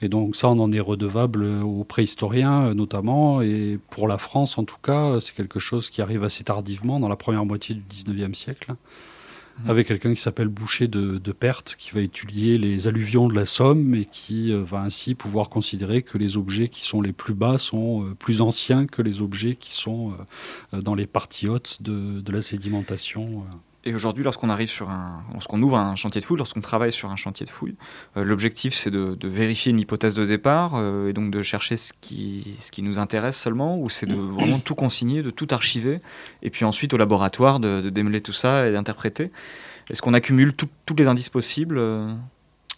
Et donc ça, on en est redevable aux préhistoriens euh, notamment, et pour la France en tout cas, c'est quelque chose qui arrive assez tardivement, dans la première moitié du 19e siècle, mmh. avec quelqu'un qui s'appelle Boucher de, de Perthes, qui va étudier les alluvions de la Somme et qui euh, va ainsi pouvoir considérer que les objets qui sont les plus bas sont euh, plus anciens que les objets qui sont dans les parties hautes de, de la sédimentation. Et aujourd'hui, lorsqu'on arrive sur un, lorsqu'on ouvre un chantier de fouille, lorsqu'on travaille sur un chantier de fouille, euh, l'objectif c'est de, vérifier une hypothèse de départ euh, et donc de chercher ce qui, ce qui nous intéresse seulement, ou c'est de vraiment tout consigner, de tout archiver, et puis ensuite au laboratoire de, démêler tout ça et d'interpréter. Est-ce qu'on accumule tous les indices possibles euh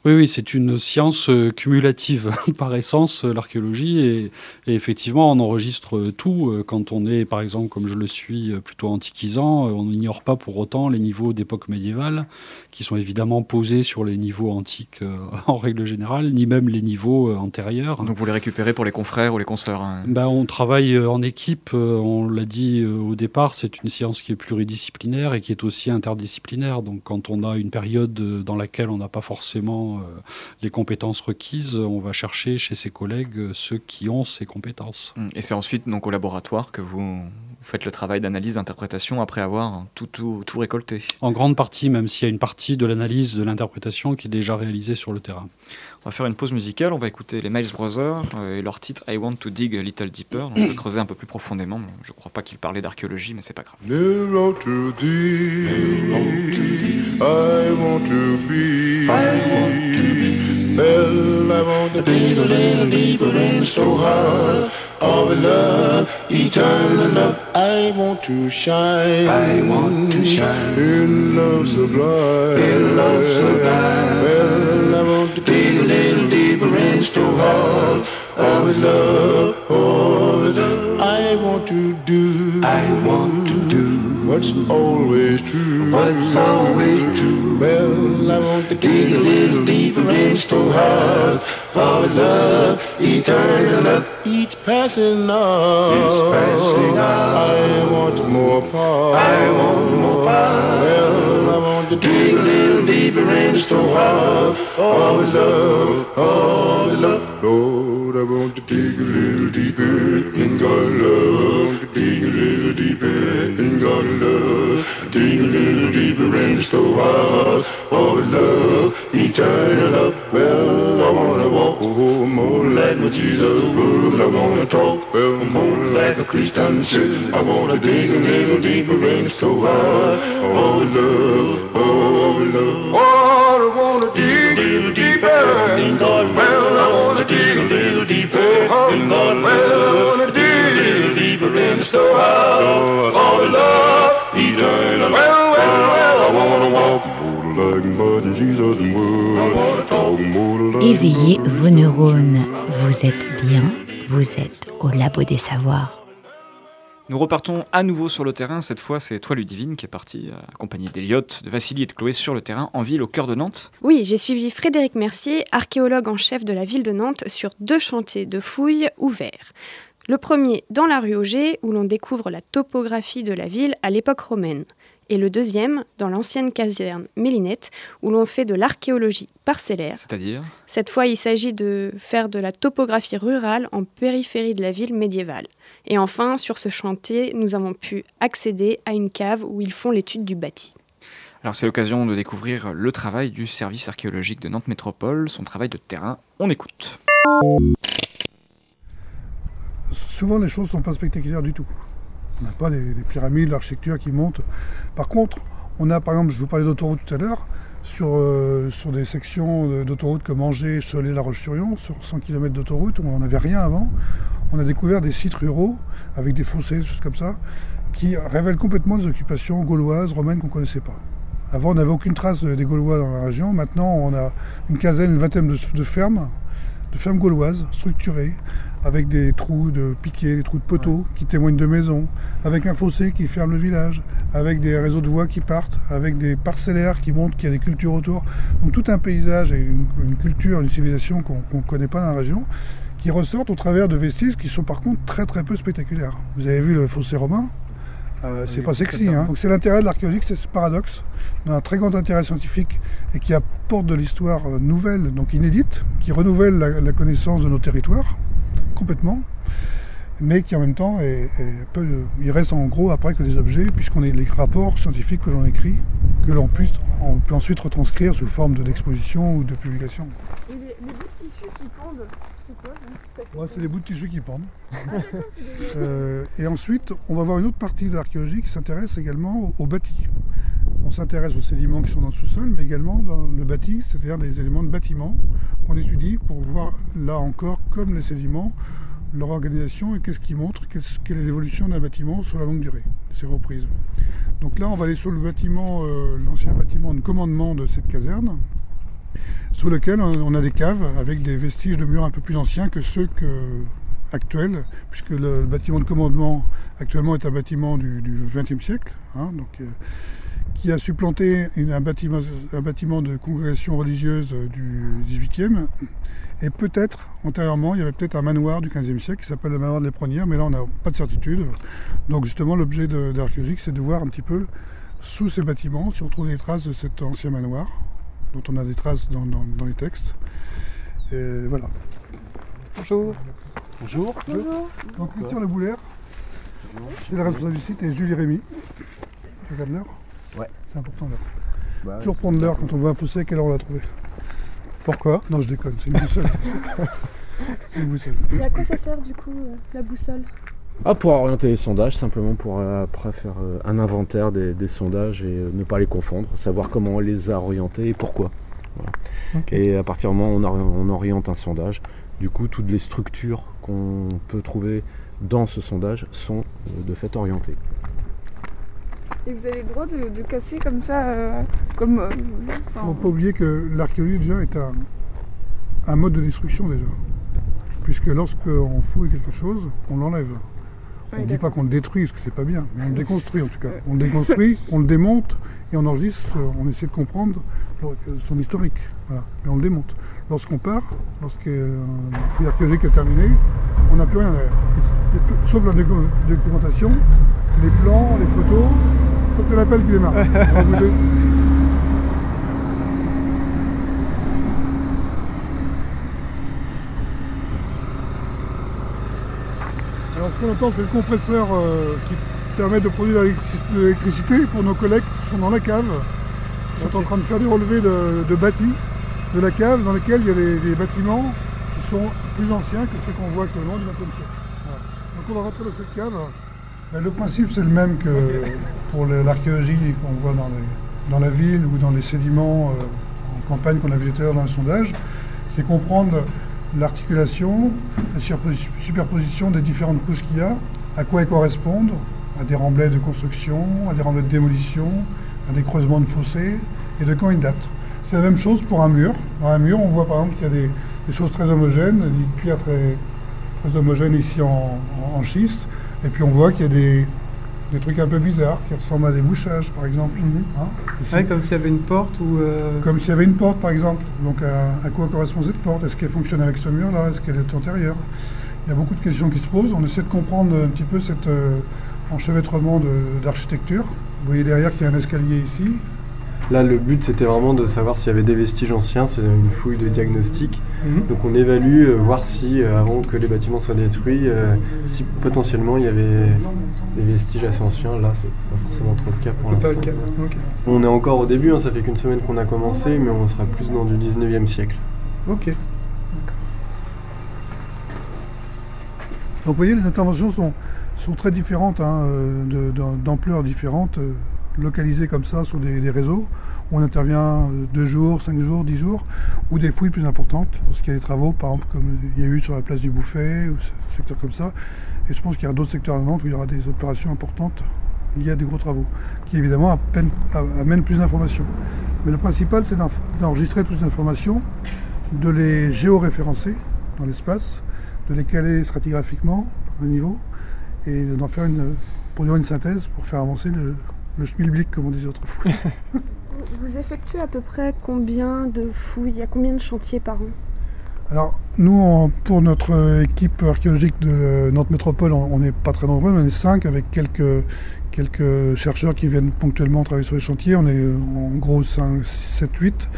oui, oui, c'est une science euh, cumulative par essence, euh, l'archéologie, et, effectivement, on enregistre euh, tout. Quand on est, par exemple, comme je le suis, plutôt antiquisant, on n'ignore pas pour autant les niveaux d'époque médiévale, qui sont évidemment posés sur les niveaux antiques en règle générale, ni même les niveaux antérieurs. Donc vous les récupérez pour les confrères ou les consoeurs hein ben, On travaille en équipe, on l'a dit au départ, c'est une science qui est pluridisciplinaire et qui est aussi interdisciplinaire. Donc quand on a une période dans laquelle on n'a pas forcément euh, les compétences requises, on va chercher chez ses collègues euh, ceux qui ont ces compétences. Et c'est ensuite donc au laboratoire que vous, faites le travail d'analyse, d'interprétation après avoir tout, tout, tout récolté En grande partie, même s'il y a une partie de l'analyse, de l'interprétation qui est déjà réalisée sur le terrain. On va faire une pause musicale, on va écouter les Miles Brothers euh, et leur titre I Want to Dig a Little Deeper. on va creuser un peu plus profondément. Je ne crois pas qu'ils parlaient d'archéologie, mais c'est pas grave. I want to be. I want to be. Well, I want to dig a little deeper in so hard. Of love, eternal love. I want to shine. I want to shine. In love sublime. In love sublime. Well, I want to dig a little so hard. Of love, of love. I want to do. I want to do What's always true? What's always true? Well, I want to dig a little deeper in store heart. For love, eternal love, each passing hour. Each passing hour. I want more power. I want more power. Well, I want to dig a little deeper in store heart. For love, for love. Lord, I want to dig a little deeper in God love. Dig a little deeper in God love. Dig a little deeper in the heart of love, eternal love. Well, I wanna walk more like my Jesus would. I wanna talk well more like a Christian should. I wanna dig a little deeper in the heart of love, of love. Oh, I wanna dig a little deeper in God. Well, I wanna dig Éveillez vos neurones. Vous êtes bien, vous êtes au labo des savoirs. Nous repartons à nouveau sur le terrain. Cette fois, c'est toi, Ludivine, qui est partie euh, accompagnée d'Eliott, de Vassili et de Chloé sur le terrain en ville, au cœur de Nantes. Oui, j'ai suivi Frédéric Mercier, archéologue en chef de la ville de Nantes, sur deux chantiers de fouilles ouverts. Le premier dans la rue Auger, où l'on découvre la topographie de la ville à l'époque romaine. Et le deuxième dans l'ancienne caserne Mélinette, où l'on fait de l'archéologie parcellaire. C'est-à-dire Cette fois, il s'agit de faire de la topographie rurale en périphérie de la ville médiévale. Et enfin, sur ce chantier, nous avons pu accéder à une cave où ils font l'étude du bâti. Alors c'est l'occasion de découvrir le travail du service archéologique de Nantes Métropole, son travail de terrain. On écoute. Souvent les choses ne sont pas spectaculaires du tout. On n'a pas les pyramides, l'architecture qui monte. Par contre, on a par exemple, je vous parlais d'autoroute tout à l'heure, sur, euh, sur des sections d'autoroute comme Angers, Cholet, La Roche-sur-Yon, sur 100 km d'autoroute, où on n'avait rien avant, on a découvert des sites ruraux avec des fossés, des choses comme ça, qui révèlent complètement des occupations gauloises, romaines qu'on ne connaissait pas. Avant, on n'avait aucune trace de- des Gaulois dans la région. Maintenant, on a une quinzaine, une vingtaine de fermes, de fermes gauloises structurées, avec des trous de piquets, des trous de poteaux qui témoignent de maisons, avec un fossé qui ferme le village, avec des réseaux de voies qui partent, avec des parcellaires qui montrent qu'il y a des cultures autour. Donc tout un paysage et une, une culture, une civilisation qu'on ne connaît pas dans la région, qui ressortent au travers de vestiges qui sont par contre très très peu spectaculaires. Vous avez vu le fossé romain euh, c'est pas sexy. Hein. Donc c'est l'intérêt de l'archéologie, c'est ce paradoxe, d'un très grand intérêt scientifique et qui apporte de l'histoire euh, nouvelle, donc inédite, qui renouvelle la, la connaissance de nos territoires complètement, mais qui en même temps est, est peu il reste en gros après que des objets, puisqu'on est les rapports scientifiques que l'on écrit, que l'on puisse, on peut ensuite retranscrire sous forme de- d'exposition ou de publication. Et les, les bouts de tissu qui pendent, c'est quoi ça, ça Ouais, c'est les bouts de tissu qui pendent. Euh, et ensuite, on va voir une autre partie de l'archéologie qui s'intéresse également au, au bâti. On s'intéresse aux sédiments qui sont dans le sous-sol, mais également dans le bâti, c'est-à-dire des éléments de bâtiment qu'on étudie pour voir, là encore, comme les sédiments, leur organisation et qu'est-ce qui montre, quelle, est l'évolution d'un bâtiment sur la longue durée, ses reprises. Donc là, on va aller sur le bâtiment, euh, l'ancien bâtiment de commandement de cette caserne, sous lequel on a des caves avec des vestiges de murs un peu plus anciens que ceux actuels, puisque le, le bâtiment de commandement actuellement est un bâtiment du XXe siècle, hein, donc, euh, qui a supplanté une- un, bâtiment, un bâtiment de congrégation religieuse euh, du XVIIIe. Et peut-être, antérieurement, il y avait peut-être un manoir du XVe siècle qui s'appelle le manoir de l'Épronnière, mais là on n'a pas de certitude. Donc justement, l'objet l'archéologique, c'est de voir un petit peu sous ces bâtiments si on trouve des traces de cet ancien manoir, dont on a des traces dans, dans- dans les textes. Et voilà. Bonjour. Bonjour. Bonjour. Donc Christian Le Boulaire, c'est le responsable du site, et Julie Rémy. L'heure Ouais. C'est important l'heure. Bah, Toujours prendre l'heure quand on voit un fossé, à quelle heure on l'a trouvé Pourquoi? Non, je déconne, c'est une boussole. c'est une boussole. Et à quoi ça sert du coup euh, la boussole? Ah, pour orienter les sondages, simplement pour euh, après faire euh, un inventaire des, des sondages et euh, ne pas les confondre, savoir comment on les a orientés et pourquoi. Voilà. Et à partir du moment où on, ori- on oriente un sondage, du coup, toutes les structures qu'on peut trouver dans ce sondage sont euh, de fait orientées. Et vous avez le droit de, de casser comme ça, euh, comme. euh, Il ne enfin, faut pas oublier que l'archéologie déjà est un, un mode de destruction déjà. Puisque lorsqu'on fouille quelque chose, on l'enlève. On ne dit pas qu'on le détruit, parce que c'est pas bien, mais on le déconstruit en tout cas. On le déconstruit, on le démonte et on enregistre, euh, on essaie de comprendre son historique. Voilà. Mais on le démonte. Lorsqu'on part, lorsqu'un fouille archéologique est terminé, on n'a plus rien derrière. Sauf la docu- documentation, les plans, les photos. Ça c'est l'appel qui démarre. On va bouger. Alors ce qu'on entend, c'est le compresseur euh, qui permet de produire de l'électrici- de l'électricité pour nos collectes qui sont dans la cave. Ils sont en train de faire des relevés de, de bâtis de la cave dans lesquels il y a des, des bâtiments qui sont plus anciens que ceux qu'on voit actuellement du XXe siècle. Voilà. Donc on va rentrer dans cette cave. Le principe c'est le même que pour l'archéologie qu'on voit dans, dans la ville ou dans les sédiments euh, en campagne qu'on a vu tout à l'heure dans le sondage. C'est comprendre l'articulation, la superposition des différentes couches qu'il y a, à quoi elles correspondent, à des remblais de construction, à des remblais de démolition, à des creusements de fossés, et de quand ils datent. C'est la même chose pour un mur. Dans un mur, on voit par exemple qu'il y a des, choses très homogènes, des lits de pierre très, très homogènes ici en schiste, et puis on voit qu'il y a des, des trucs un peu bizarres qui ressemblent à des bouchages par exemple. Hein, ici. Ouais, comme s'il y avait une porte ou. euh, Comme s'il y avait une porte, par exemple. Donc, à, à quoi correspond cette porte? Est-ce qu'elle fonctionne avec ce mur-là? Est-ce qu'elle est antérieure? Il y a beaucoup de questions qui se posent. On essaie de comprendre un petit peu cet euh, enchevêtrement d'architecture. Vous voyez derrière qu'il y a un escalier ici. Là, le but, c'était vraiment de savoir s'il y avait des vestiges anciens. C'est une fouille de diagnostic. Mhm. Donc, on évalue, euh, voir si, euh, avant que les bâtiments soient détruits, euh, si potentiellement il y avait des vestiges assez anciens. Là, c'est pas forcément trop le cas pour C'est pas l'instant. le cas. Ok. On est encore au début, hein, ça fait qu'une semaine qu'on a commencé, mais on sera plus dans du 19e siècle. Ok. Donc vous voyez, les interventions sont, sont très différentes, hein, d'ampleur différente, euh, localisées comme ça sur des, réseaux. où On intervient euh, deux jours, cinq jours, dix jours, ou des fouilles plus importantes, lorsqu'il y a des travaux, par exemple comme il y a eu sur la place du Bouffet, ou ce secteur comme ça. Et je pense qu'il y aura d'autres secteurs à Nantes où il y aura des opérations importantes liées à des gros travaux, qui évidemment a- amènent plus d'informations. Mais le principal, c'est d'enregistrer toutes ces informations, de les géoréférencer dans l'espace, de les caler stratigraphiquement au niveau et d'en faire une, produire une synthèse pour faire avancer le, le schmilblick, comme on disait autrefois. Vous effectuez à peu près combien de fouilles? Il y a combien de chantiers par an? Alors, nous, pour notre équipe archéologique de Nantes Métropole, on n'est pas très nombreux, on est cinq avec quelques, quelques chercheurs qui viennent ponctuellement travailler sur les chantiers. On est en gros 5, 7, 8.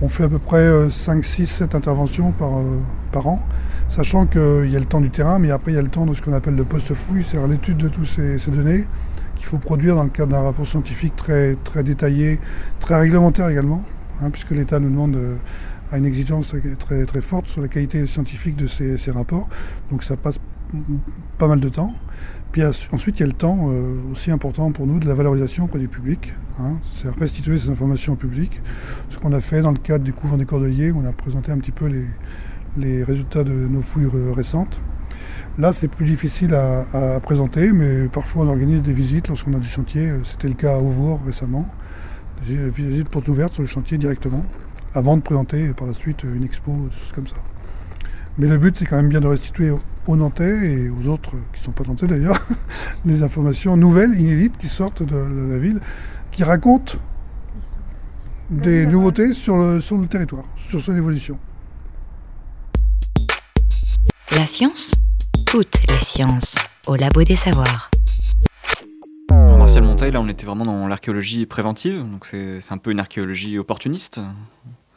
On fait à peu près euh, 5, 6, 7 interventions par, euh, par an, sachant qu'il y a le temps du terrain, mais après il y a le temps de ce qu'on appelle le post-fouille, c'est-à-dire l'étude de toutes ces, ces données qu'il faut produire dans le cadre d'un rapport scientifique très, très détaillé, très réglementaire également, hein, puisque l'État nous demande euh, a une exigence très, très, forte sur la qualité scientifique de ces, rapports. Donc ça passe pas mal de temps. Puis ensuite, il y a le temps euh, aussi important pour nous de la valorisation auprès du public. hein. c'est restituer ces informations au public. Ce qu'on a fait dans le cadre du couvent des Cordeliers, on a présenté un petit peu les, les résultats de nos fouilles euh, récentes. Là, c'est plus difficile à, à présenter, mais parfois on organise des visites lorsqu'on a des chantiers. Euh, C'était le cas à Auvour récemment. J'ai une visite porte ouverte sur le chantier directement, avant de présenter par la suite une expo, des choses comme ça. Mais le but, c'est quand même bien de restituer aux- Nantais et aux autres euh, qui ne sont pas Nantais d'ailleurs, les informations nouvelles, inédites qui sortent de, de la ville, qui racontent des nouveautés sur le, sur le territoire, sur son évolution. La science Toutes les sciences, au Labo des Savoirs. Martial Monteil, là on était vraiment dans l'archéologie préventive, donc c'est un peu une archéologie opportuniste.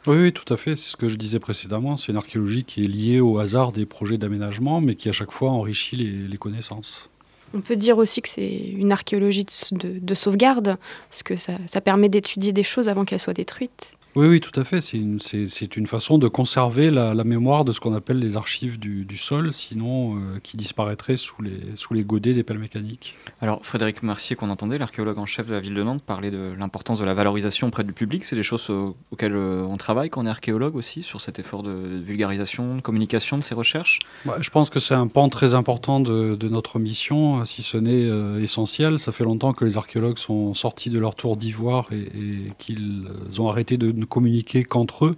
Oui, oui, tout à fait. C'est ce que je disais précédemment. C'est une archéologie qui est liée au hasard des projets d'aménagement, mais qui à chaque fois enrichit les, les connaissances. On peut dire aussi que c'est une archéologie de, s- de- de sauvegarde, parce que ça, ça permet d'étudier des choses avant qu'elles soient détruites. Oui, oui, tout à fait. C'est une, c'est- c'est une façon de conserver la, la mémoire de ce qu'on appelle les archives du, du sol, sinon euh, qui disparaîtraient sous les, sous les godets des pelles mécaniques. Alors Frédéric Mercier qu'on entendait, l'archéologue en chef de la ville de Nantes, parlait de l'importance de la valorisation auprès du public. C'est des choses au- auxquelles euh, on travaille quand on est archéologue aussi, sur cet effort de vulgarisation, de communication de ces recherches? Bah, je pense que c'est un pan très important de, de notre mission, si ce n'est euh, essentiel. Ça fait longtemps que les archéologues sont sortis de leur tour d'ivoire et, et qu'ils ont arrêté de communiquer qu'entre eux.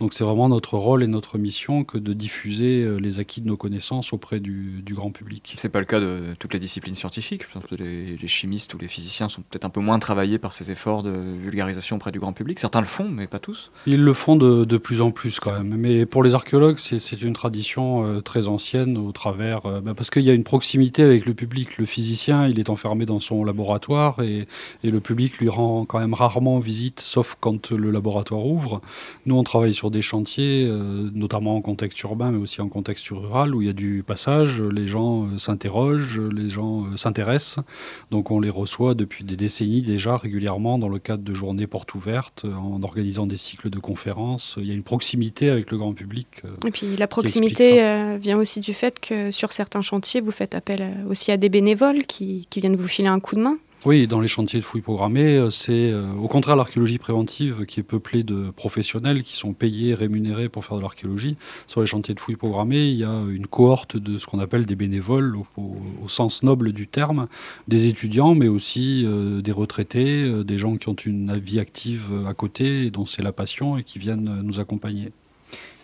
Donc c'est vraiment notre rôle et notre mission que de diffuser euh, les acquis de nos connaissances auprès du, du grand public. C'est pas le cas de toutes les disciplines scientifiques. Les, les chimistes ou les physiciens sont peut-être un peu moins travaillés par ces efforts de vulgarisation auprès du grand public. Certains le font, mais pas tous. Ils le font de, de plus en plus quand même. Mais pour les archéologues, c'est c'est une tradition euh, très ancienne au travers... euh, bah, parce qu'il y a une proximité avec le public. Le physicien, il est enfermé dans son laboratoire et, et le public lui rend quand même rarement visite, sauf quand le laboratoire ouvre. Nous, on travaille sur des chantiers, euh, notamment en contexte urbain, mais aussi en contexte rural, où il y a du passage, les gens euh, s'interrogent, les gens euh, s'intéressent. Donc on les reçoit depuis des décennies déjà régulièrement dans le cadre de journées portes ouvertes, en organisant des cycles de conférences. Il y a une proximité avec le grand public. Et puis la proximité vient aussi du fait que sur certains chantiers, vous faites appel aussi à des bénévoles qui, qui viennent vous filer un coup de main. Oui, dans les chantiers de fouilles programmées, euh, c'est euh, au contraire l'archéologie préventive qui est peuplée de professionnels qui sont payés, rémunérés pour faire de l'archéologie. Sur les chantiers de fouilles programmées, il y a une cohorte de ce qu'on appelle des bénévoles au, sens noble du terme, des étudiants, mais aussi euh, des retraités, des gens qui ont une vie active à côté dont c'est la passion et qui viennent nous accompagner.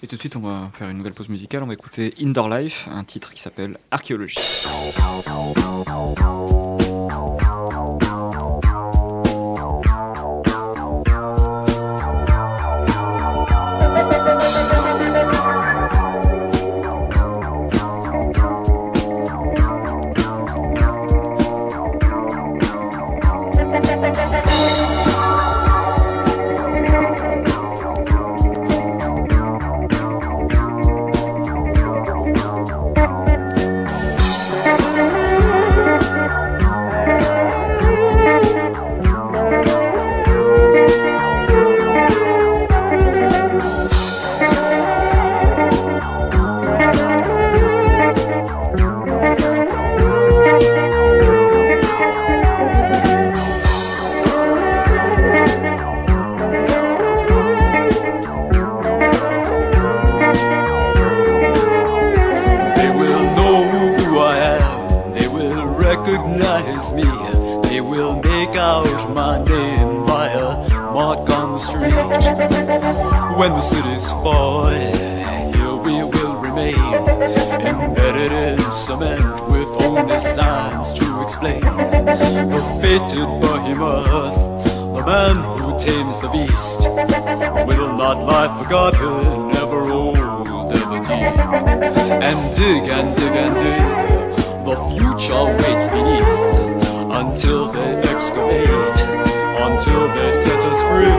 Et tout de suite, on va faire une nouvelle pause musicale. On va écouter Indoor Life, un titre qui s'appelle Archéologie. Gouge my name by a mark on the street. When the city's fall, here we will remain, embedded in cement with only signs to explain. The fated behemoth, the man who tames the beast, will not lie forgotten, never old, ever deep. And dig and dig and dig, the future waits beneath until they excavate, until they set us free.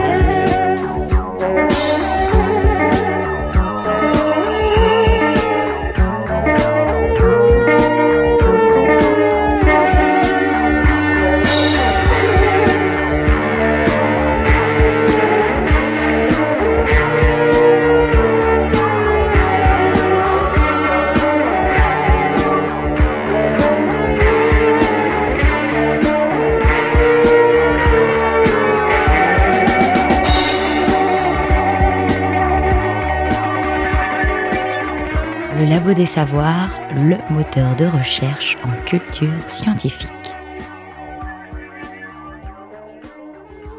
Des Savoirs, le moteur de recherche en culture scientifique.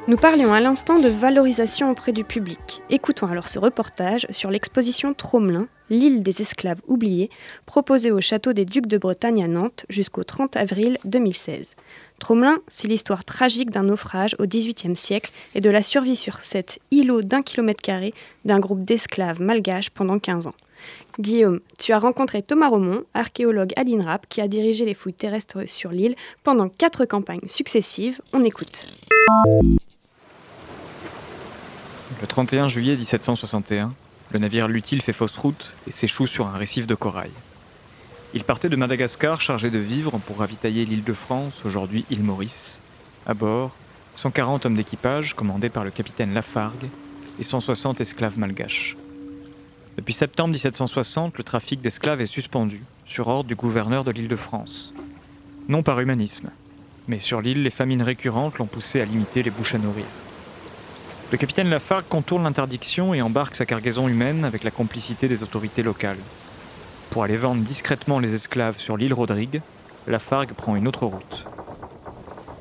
Nous parlions à l'instant de valorisation auprès du public. Écoutons alors ce reportage sur l'exposition Tromelin, l'île des esclaves oubliés, proposée au château des Ducs de Bretagne à Nantes jusqu'au 30 avril 2016. Tromelin, c'est l'histoire tragique d'un naufrage au XVIIIe siècle et de la survie sur cet îlot d'un kilomètre carré d'un groupe d'esclaves malgaches pendant 15 ans. Guillaume, tu as rencontré Thomas Romont, archéologue à l'INRAP, qui a dirigé les fouilles terrestres sur l'île pendant quatre campagnes successives. On écoute. Le 31 juillet 1761, le navire Lutil fait fausse route et s'échoue sur un récif de corail. Il partait de Madagascar chargé de vivres pour ravitailler l'île de France, aujourd'hui île Maurice. À bord, 140 hommes d'équipage commandés par le capitaine Lafargue et 160 esclaves malgaches. Depuis septembre 1760, le trafic d'esclaves est suspendu, sur ordre du gouverneur de l'île de France. Non par humanisme, mais sur l'île, les famines récurrentes l'ont poussé à limiter les bouches à nourrir. Le capitaine Lafargue contourne l'interdiction et embarque sa cargaison humaine avec la complicité des autorités locales. Pour aller vendre discrètement les esclaves sur l'île Rodrigue, Lafargue prend une autre route.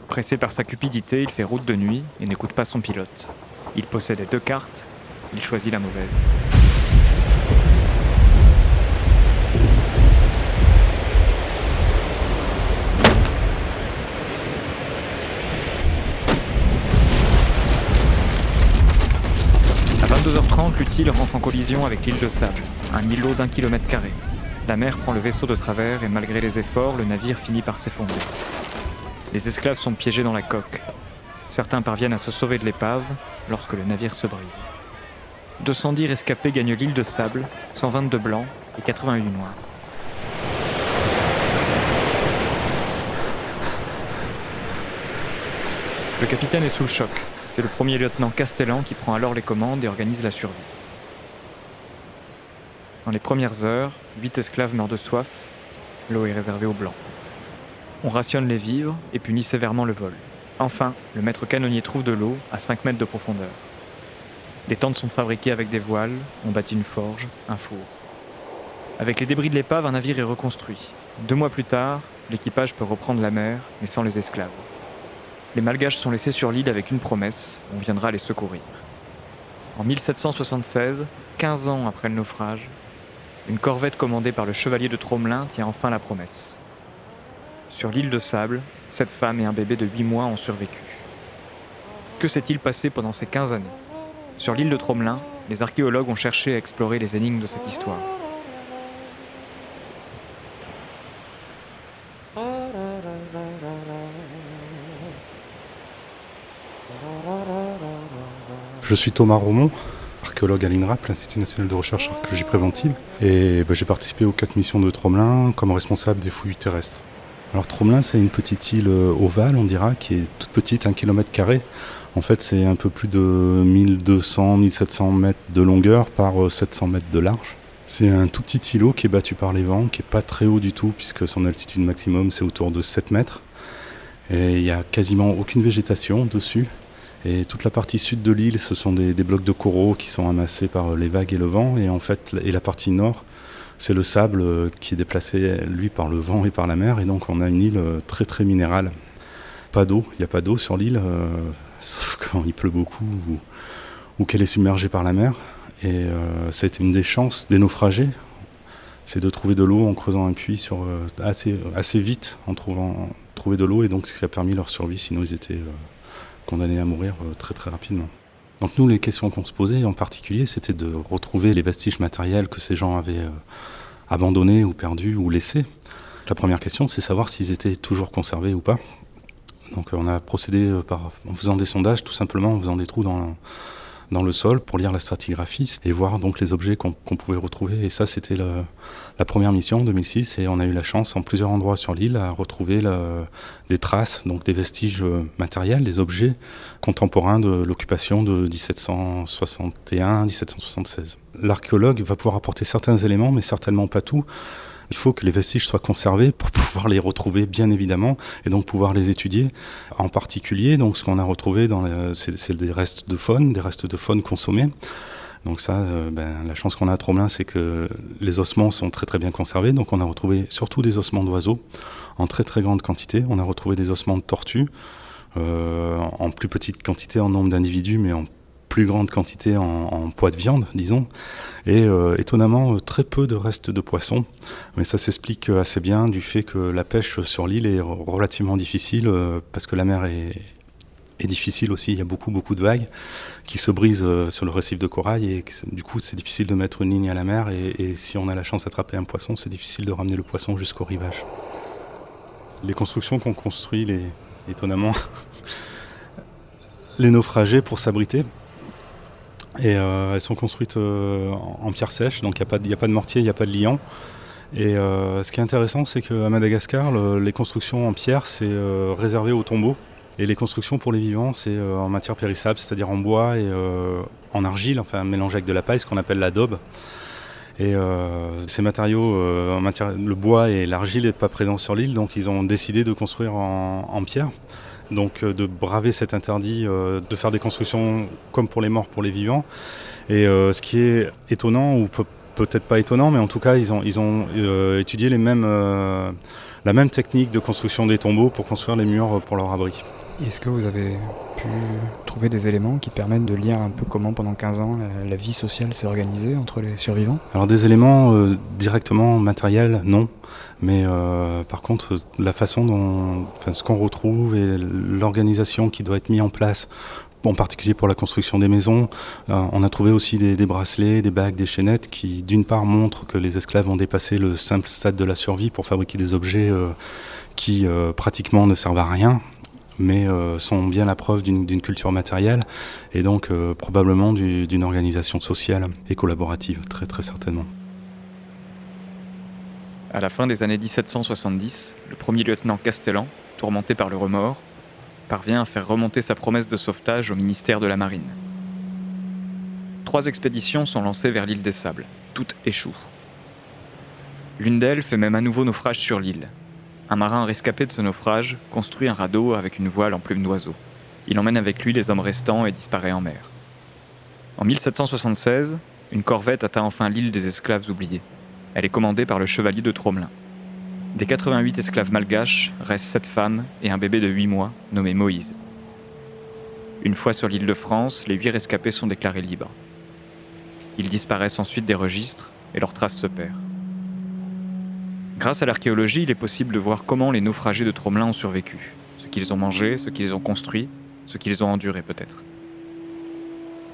Pressé par sa cupidité, il fait route de nuit et n'écoute pas son pilote. Il possédait deux cartes, il choisit la mauvaise. À 22h30, l'utile rentre en collision avec l'île de Sable, un îlot d'un kilomètre carré. La mer prend le vaisseau de travers et malgré les efforts, le navire finit par s'effondrer. Les esclaves sont piégés dans la coque. Certains parviennent à se sauver de l'épave lorsque le navire se brise. 210 rescapés gagnent l'île de Sable, 122 blancs et 88 noirs. Le capitaine est sous le choc. C'est le premier lieutenant Castellan qui prend alors les commandes et organise la survie. Dans les premières heures, huit esclaves meurent de soif. L'eau est réservée aux blancs. On rationne les vivres et punit sévèrement le vol. Enfin, le maître canonnier trouve de l'eau à 5 mètres de profondeur. Les tentes sont fabriquées avec des voiles, on bâtit une forge, un four. Avec les débris de l'épave, un navire est reconstruit. Deux mois plus tard, l'équipage peut reprendre la mer, mais sans les esclaves. Les Malgaches sont laissés sur l'île avec une promesse, on viendra les secourir. En 1776, 15 ans après le naufrage, une corvette commandée par le chevalier de Tromelin tient enfin la promesse. Sur l'île de Sable, sept femmes et un bébé de 8 mois ont survécu. Que s'est-il passé pendant ces 15 années? Sur l'île de Tromelin, les archéologues ont cherché à explorer les énigmes de cette histoire. Je suis Thomas Romont, archéologue à l'INRAP, l'Institut national de recherche archéologie préventive, et ben, j'ai participé aux quatre missions de Tromelin comme responsable des fouilles terrestres. Alors Tromelin, c'est une petite île ovale, on dira, qui est toute petite, un kilomètre carré. En fait, c'est un peu plus de 1200-1700 mètres de longueur par 700 mètres de large. C'est un tout petit îlot qui est battu par les vents, qui est pas très haut du tout, puisque son altitude maximum c'est autour de 7 mètres. Et il n'y a quasiment aucune végétation dessus. Et toute la partie sud de l'île, ce sont des, blocs de coraux qui sont amassés par les vagues et le vent. Et en fait, et la partie nord, c'est le sable qui est déplacé, lui, par le vent et par la mer. Et donc, on a une île très, très minérale. Pas d'eau. Il n'y a pas d'eau sur l'île, euh, sauf quand il pleut beaucoup ou, qu'elle est submergée par la mer. Et euh, ça a été une des chances des naufragés, c'est de trouver de l'eau en creusant un puits euh, assez, assez vite en trouvant trouver de l'eau et donc ce qui a permis leur survie, sinon ils étaient euh, condamnés à mourir euh, très très rapidement. Donc nous, les questions qu'on se posait en particulier, c'était de retrouver les vestiges matériels que ces gens avaient euh, abandonnés ou perdus ou laissés. La première question, c'est savoir s'ils étaient toujours conservés ou pas. Donc on a procédé euh, par, en faisant des sondages, tout simplement en faisant des trous dans, dans le sol pour lire la stratigraphie et voir donc les objets qu'on pouvait retrouver. Et ça, c'était la première mission en 2006 et on a eu la chance en plusieurs endroits sur l'île à retrouver des traces, donc des vestiges euh, matériels, des objets contemporains de l'occupation de 1761-1776. L'archéologue va pouvoir apporter certains éléments, mais certainement pas tout. Il faut que les vestiges soient conservés pour pouvoir les retrouver, bien évidemment, et donc pouvoir les étudier. En particulier, donc ce qu'on a retrouvé, c'est des restes de faune, des restes de faune consommés. Donc ça, euh, ben, la chance qu'on a à Tromelin, c'est que les ossements sont très très bien conservés. Donc on a retrouvé surtout des ossements d'oiseaux en très très grande quantité. On a retrouvé des ossements de tortues euh, en plus petite quantité en nombre d'individus, mais en plus grande quantité en, poids de viande, disons. Et euh, étonnamment, euh, très peu de restes de poissons. Mais ça s'explique euh, assez bien du fait que la pêche sur l'île est re- relativement difficile parce que la mer est, difficile aussi. Il y a beaucoup, beaucoup de vagues qui se brisent sur le récif de corail et du coup, c'est difficile de mettre une ligne à la mer. Et, et si on a la chance d'attraper un poisson, c'est difficile de ramener le poisson jusqu'au rivage. Les constructions qu'on construit, les, étonnamment, les naufragés pour s'abriter. Et euh, elles sont construites euh, en pierre sèche, donc il n'y a, pas de- mortier, il n'y a pas de liant. Et euh, ce qui est intéressant, c'est qu'à Madagascar, le- les constructions en pierre, c'est réservé aux tombeaux. Et les constructions pour les vivants, c'est en matière périssable, c'est-à-dire en bois et en argile, enfin mélangé avec de la paille, ce qu'on appelle la daube. Et ces matériaux, le bois et l'argile n'est pas présent sur l'île, donc ils ont décidé de construire en pierre. Donc euh, de braver cet interdit, euh, de faire des constructions comme pour les morts, pour les vivants. Et euh, ce qui est étonnant, ou peut- peut-être pas étonnant, mais en tout cas, ils ont, ils ont étudié les mêmes, la même technique de construction des tombeaux pour construire les murs pour leur abri. Est-ce que vous avez pu trouver des éléments qui permettent de lire un peu comment pendant 15 ans la, vie sociale s'est organisée entre les survivants? Alors des éléments euh, directement matériels, non. Mais euh, par contre, la façon dont, enfin, ce qu'on retrouve et l'organisation qui doit être mise en place, en particulier pour la construction des maisons, euh, on a trouvé aussi des, bracelets, des bagues, des chaînettes qui, d'une part, montrent que les esclaves ont dépassé le simple stade de la survie pour fabriquer des objets qui pratiquement ne servent à rien mais euh, sont bien la preuve d'une culture matérielle et donc euh, probablement du- d'une organisation sociale et collaborative, très très certainement. À la fin des années 1770, le premier lieutenant Castellan, tourmenté par le remords, parvient à faire remonter sa promesse de sauvetage au ministère de la Marine. Trois expéditions sont lancées vers l'île des Sables. Toutes échouent. L'une d'elles fait même à nouveau naufrage sur l'île. Un marin rescapé de ce naufrage construit un radeau avec une voile en plume d'oiseau. Il emmène avec lui les hommes restants et disparaît en mer. En 1776, une corvette atteint enfin l'île des esclaves oubliés. Elle est commandée par le chevalier de Tromelin. Des 88 esclaves malgaches restent 7 femmes et un bébé de 8 mois nommé Moïse. Une fois sur l'île de France, les 8 rescapés sont déclarés libres. Ils disparaissent ensuite des registres et leur trace se perd. Grâce à l'archéologie, il est possible de voir comment les naufragés de Tromelin ont survécu, ce qu'ils ont mangé, ce qu'ils ont construit, ce qu'ils ont enduré peut-être.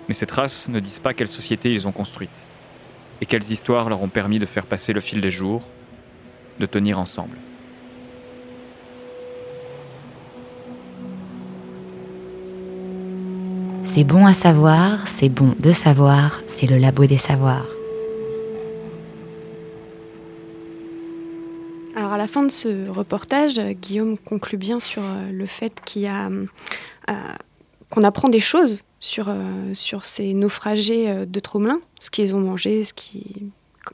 Mais ces traces ne disent pas quelle société ils ont construite et quelles histoires leur ont permis de faire passer le fil des jours, de tenir ensemble. C'est bon à savoir, c'est bon de savoir, c'est le labo des savoirs. Alors à la fin de ce reportage, euh, Guillaume conclut bien sur euh, le fait a, euh, qu'on apprend des choses sur, ces naufragés de Tromelin, ce qu'ils ont mangé,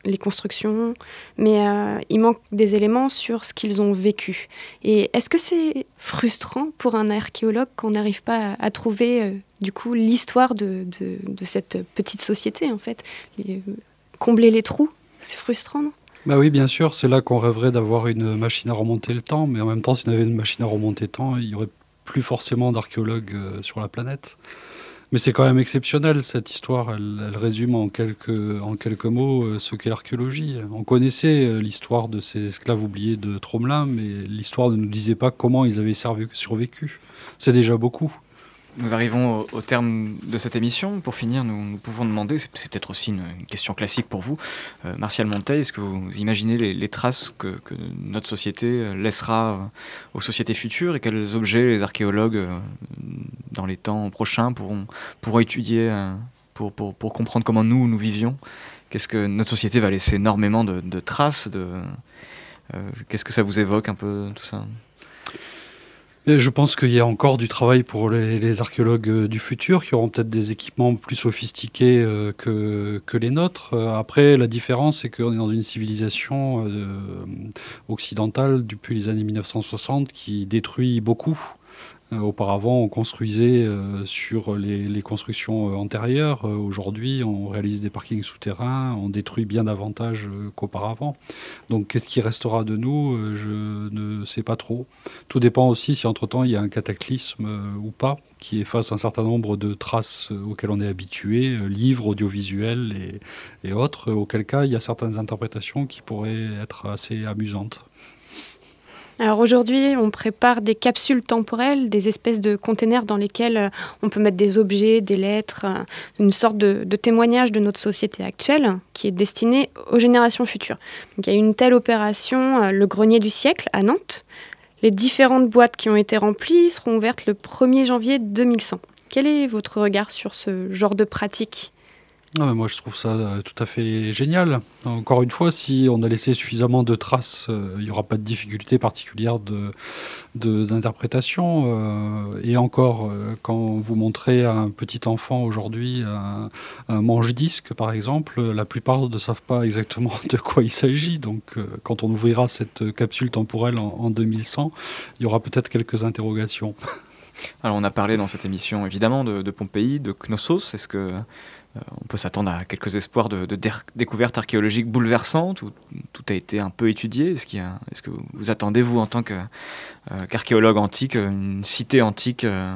les constructions, mais il manque des éléments sur ce qu'ils ont vécu. Et est-ce que c'est frustrant pour un archéologue qu'on n'arrive pas à, trouver du coup l'histoire de, cette petite société en fait, combler les trous, c'est frustrant, non? Bah oui, bien sûr, c'est là qu'on rêverait d'avoir une machine à remonter le temps, mais en même temps, si on avait une machine à remonter le temps, il y aurait plus forcément d'archéologues sur la planète. Mais c'est quand même exceptionnel cette histoire. Elle, résume en quelques, en quelques mots ce qu'est l'archéologie. On connaissait l'histoire de ces esclaves oubliés de Tromelin, mais l'histoire ne nous disait pas comment ils avaient survécu. C'est déjà beaucoup. Nous arrivons au, terme de cette émission. Pour finir, nous, pouvons demander, c'est peut-être aussi une, question classique pour vous, euh, Martial Monteil, est-ce que vous imaginez les, traces que, notre société euh, laissera euh, aux sociétés futures et quels objets les archéologues, dans les temps prochains, pourront, étudier pour, comprendre comment nous, nous vivions? Qu'est-ce que notre société va laisser énormément de, traces Qu'est-ce que ça vous évoque un peu tout ça? Je pense qu'il y a encore du travail pour les, archéologues euh, du futur qui auront peut-être des équipements plus sophistiqués euh, que, les nôtres. Euh, après, la différence, c'est qu'on est dans une civilisation occidentale depuis les années 1960 qui détruit beaucoup auparavant, on construisait euh, sur les, constructions euh, antérieures. Aujourd'hui, on réalise des parkings souterrains, on détruit bien davantage qu'auparavant. Donc, qu'est-ce qui restera de nous Je ne sais pas trop. Tout dépend aussi si entre-temps il y a un cataclysme ou pas qui efface un certain nombre de traces auxquelles on est habitué, livres, audiovisuels et autres, auquel cas il y a certaines interprétations qui pourraient être assez amusantes. Alors aujourd'hui, on prépare des capsules temporelles, des espèces de containers dans lesquels euh, on peut mettre des objets, des lettres, euh, une sorte de, témoignage de notre société actuelle qui est destinée aux générations futures. Donc il y a une telle opération, euh, le grenier du siècle à Nantes. Les différentes boîtes qui ont été remplies seront ouvertes le 1er janvier 2100. Quel est votre regard sur ce genre de pratique? Moi, je trouve ça euh, tout à fait génial. Encore une fois, si on a laissé suffisamment de traces, euh, il n'y aura pas de difficulté particulière d'interprétation. De, euh, et encore, quand vous montrez à un petit enfant aujourd'hui un, manche-disque, par exemple, la plupart ne savent pas exactement de quoi il s'agit. Donc, quand on ouvrira cette capsule temporelle en, en 2100, il y aura peut-être quelques interrogations. Alors, on a parlé dans cette émission évidemment de, de Pompéi, de Knossos. Est-ce que on peut s'attendre à quelques espoirs de, découvertes archéologiques bouleversantes où tout a été un peu étudié. Est-ce, que vous attendez, vous, en tant euh, qu'archéologue antique, une cité antique euh,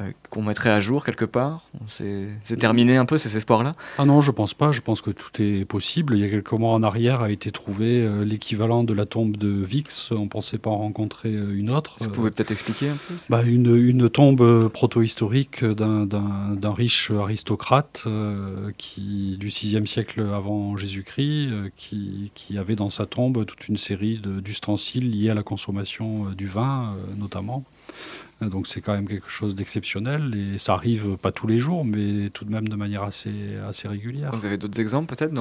euh, qu'on mettrait à jour quelque part C'est terminé un peu ces espoirs-là Ah non, je pense pas. Je pense que tout est possible. Il y a quelques mois en arrière a été trouvé euh, l'équivalent de la tombe de Vix. On ne pensait pas en rencontrer euh, une autre. Vous pouvez peut-être expliquer un peu bah, une, une, tombe proto-historique d'un riche aristocrate qui, du 6e siècle avant Jésus-Christ qui, qui, avait dans sa tombe toute une série d'ustensiles liés à la consommation du vin notamment. Donc c'est quand même quelque chose d'exceptionnel et ça arrive pas tous les jours, mais tout de même de manière assez, assez régulière. Vous avez d'autres exemples peut-être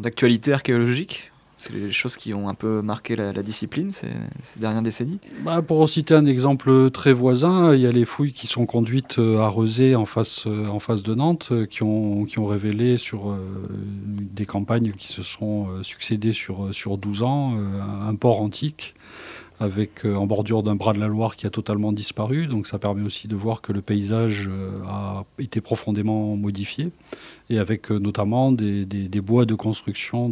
d'actualité archéologique c'est les choses qui ont un peu marqué la, discipline ces, dernières décennies? Bah, Pour citer un exemple très voisin, il y a les fouilles qui sont conduites euh, à Rezé en face, euh, en face de Nantes, euh, qui ont, qui ont révélé sur des campagnes qui se sont succédées sur, sur 12 ans un port antique avec euh, en bordure d'un bras de la Loire qui a totalement disparu. Donc ça permet aussi de voir que le paysage euh, a été profondément modifié, et avec euh, notamment des, bois de construction,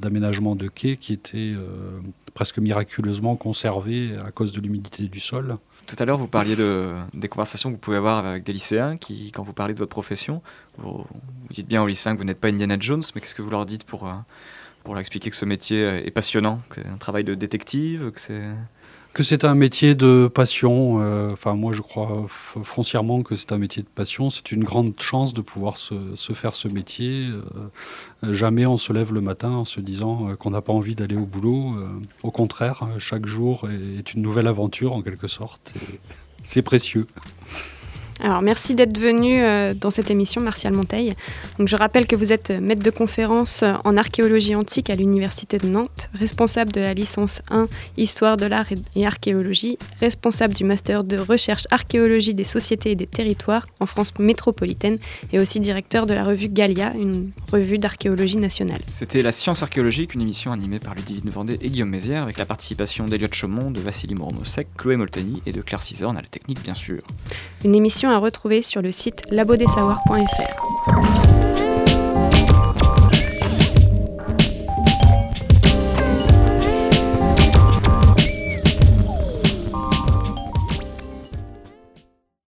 d'aménagement de, quais qui étaient presque miraculeusement conservés à cause de l'humidité du sol. Tout à l'heure, vous parliez de, des conversations que vous pouvez avoir avec des lycéens qui, quand vous parlez de votre profession, vous, dites bien aux lycéens que vous n'êtes pas Indiana Jones, mais qu'est-ce que vous leur dites pour pour leur expliquer que ce métier est passionnant, que c'est un travail de détective, que c'est que c'est un métier de passion. Euh, moi, je crois foncièrement que c'est un métier de passion. C'est une grande chance de pouvoir se, se faire ce métier. Euh, jamais on se lève le matin en se disant euh, qu'on n'a pas envie d'aller au boulot. au contraire, chaque jour est une nouvelle aventure en quelque sorte. C'est précieux. Alors, merci d'être venu euh, dans cette émission, Martial Monteil. Donc, je rappelle que vous êtes maître de conférence en archéologie antique à l'Université de Nantes, responsable de la licence 1 Histoire de l'art et archéologie, responsable du master de recherche archéologie des sociétés et des territoires en France métropolitaine et aussi directeur de la revue Galia, une revue d'archéologie nationale. C'était La Science archéologique, une émission animée par Ludivine Vendée et Guillaume Mézières avec la participation d'Eliott Chaumont, de Vassili Mornosek, Chloé Molteni et de Claire Cisorne à la technique, bien sûr. Une émission à retrouver sur le site labodessavoir.fr.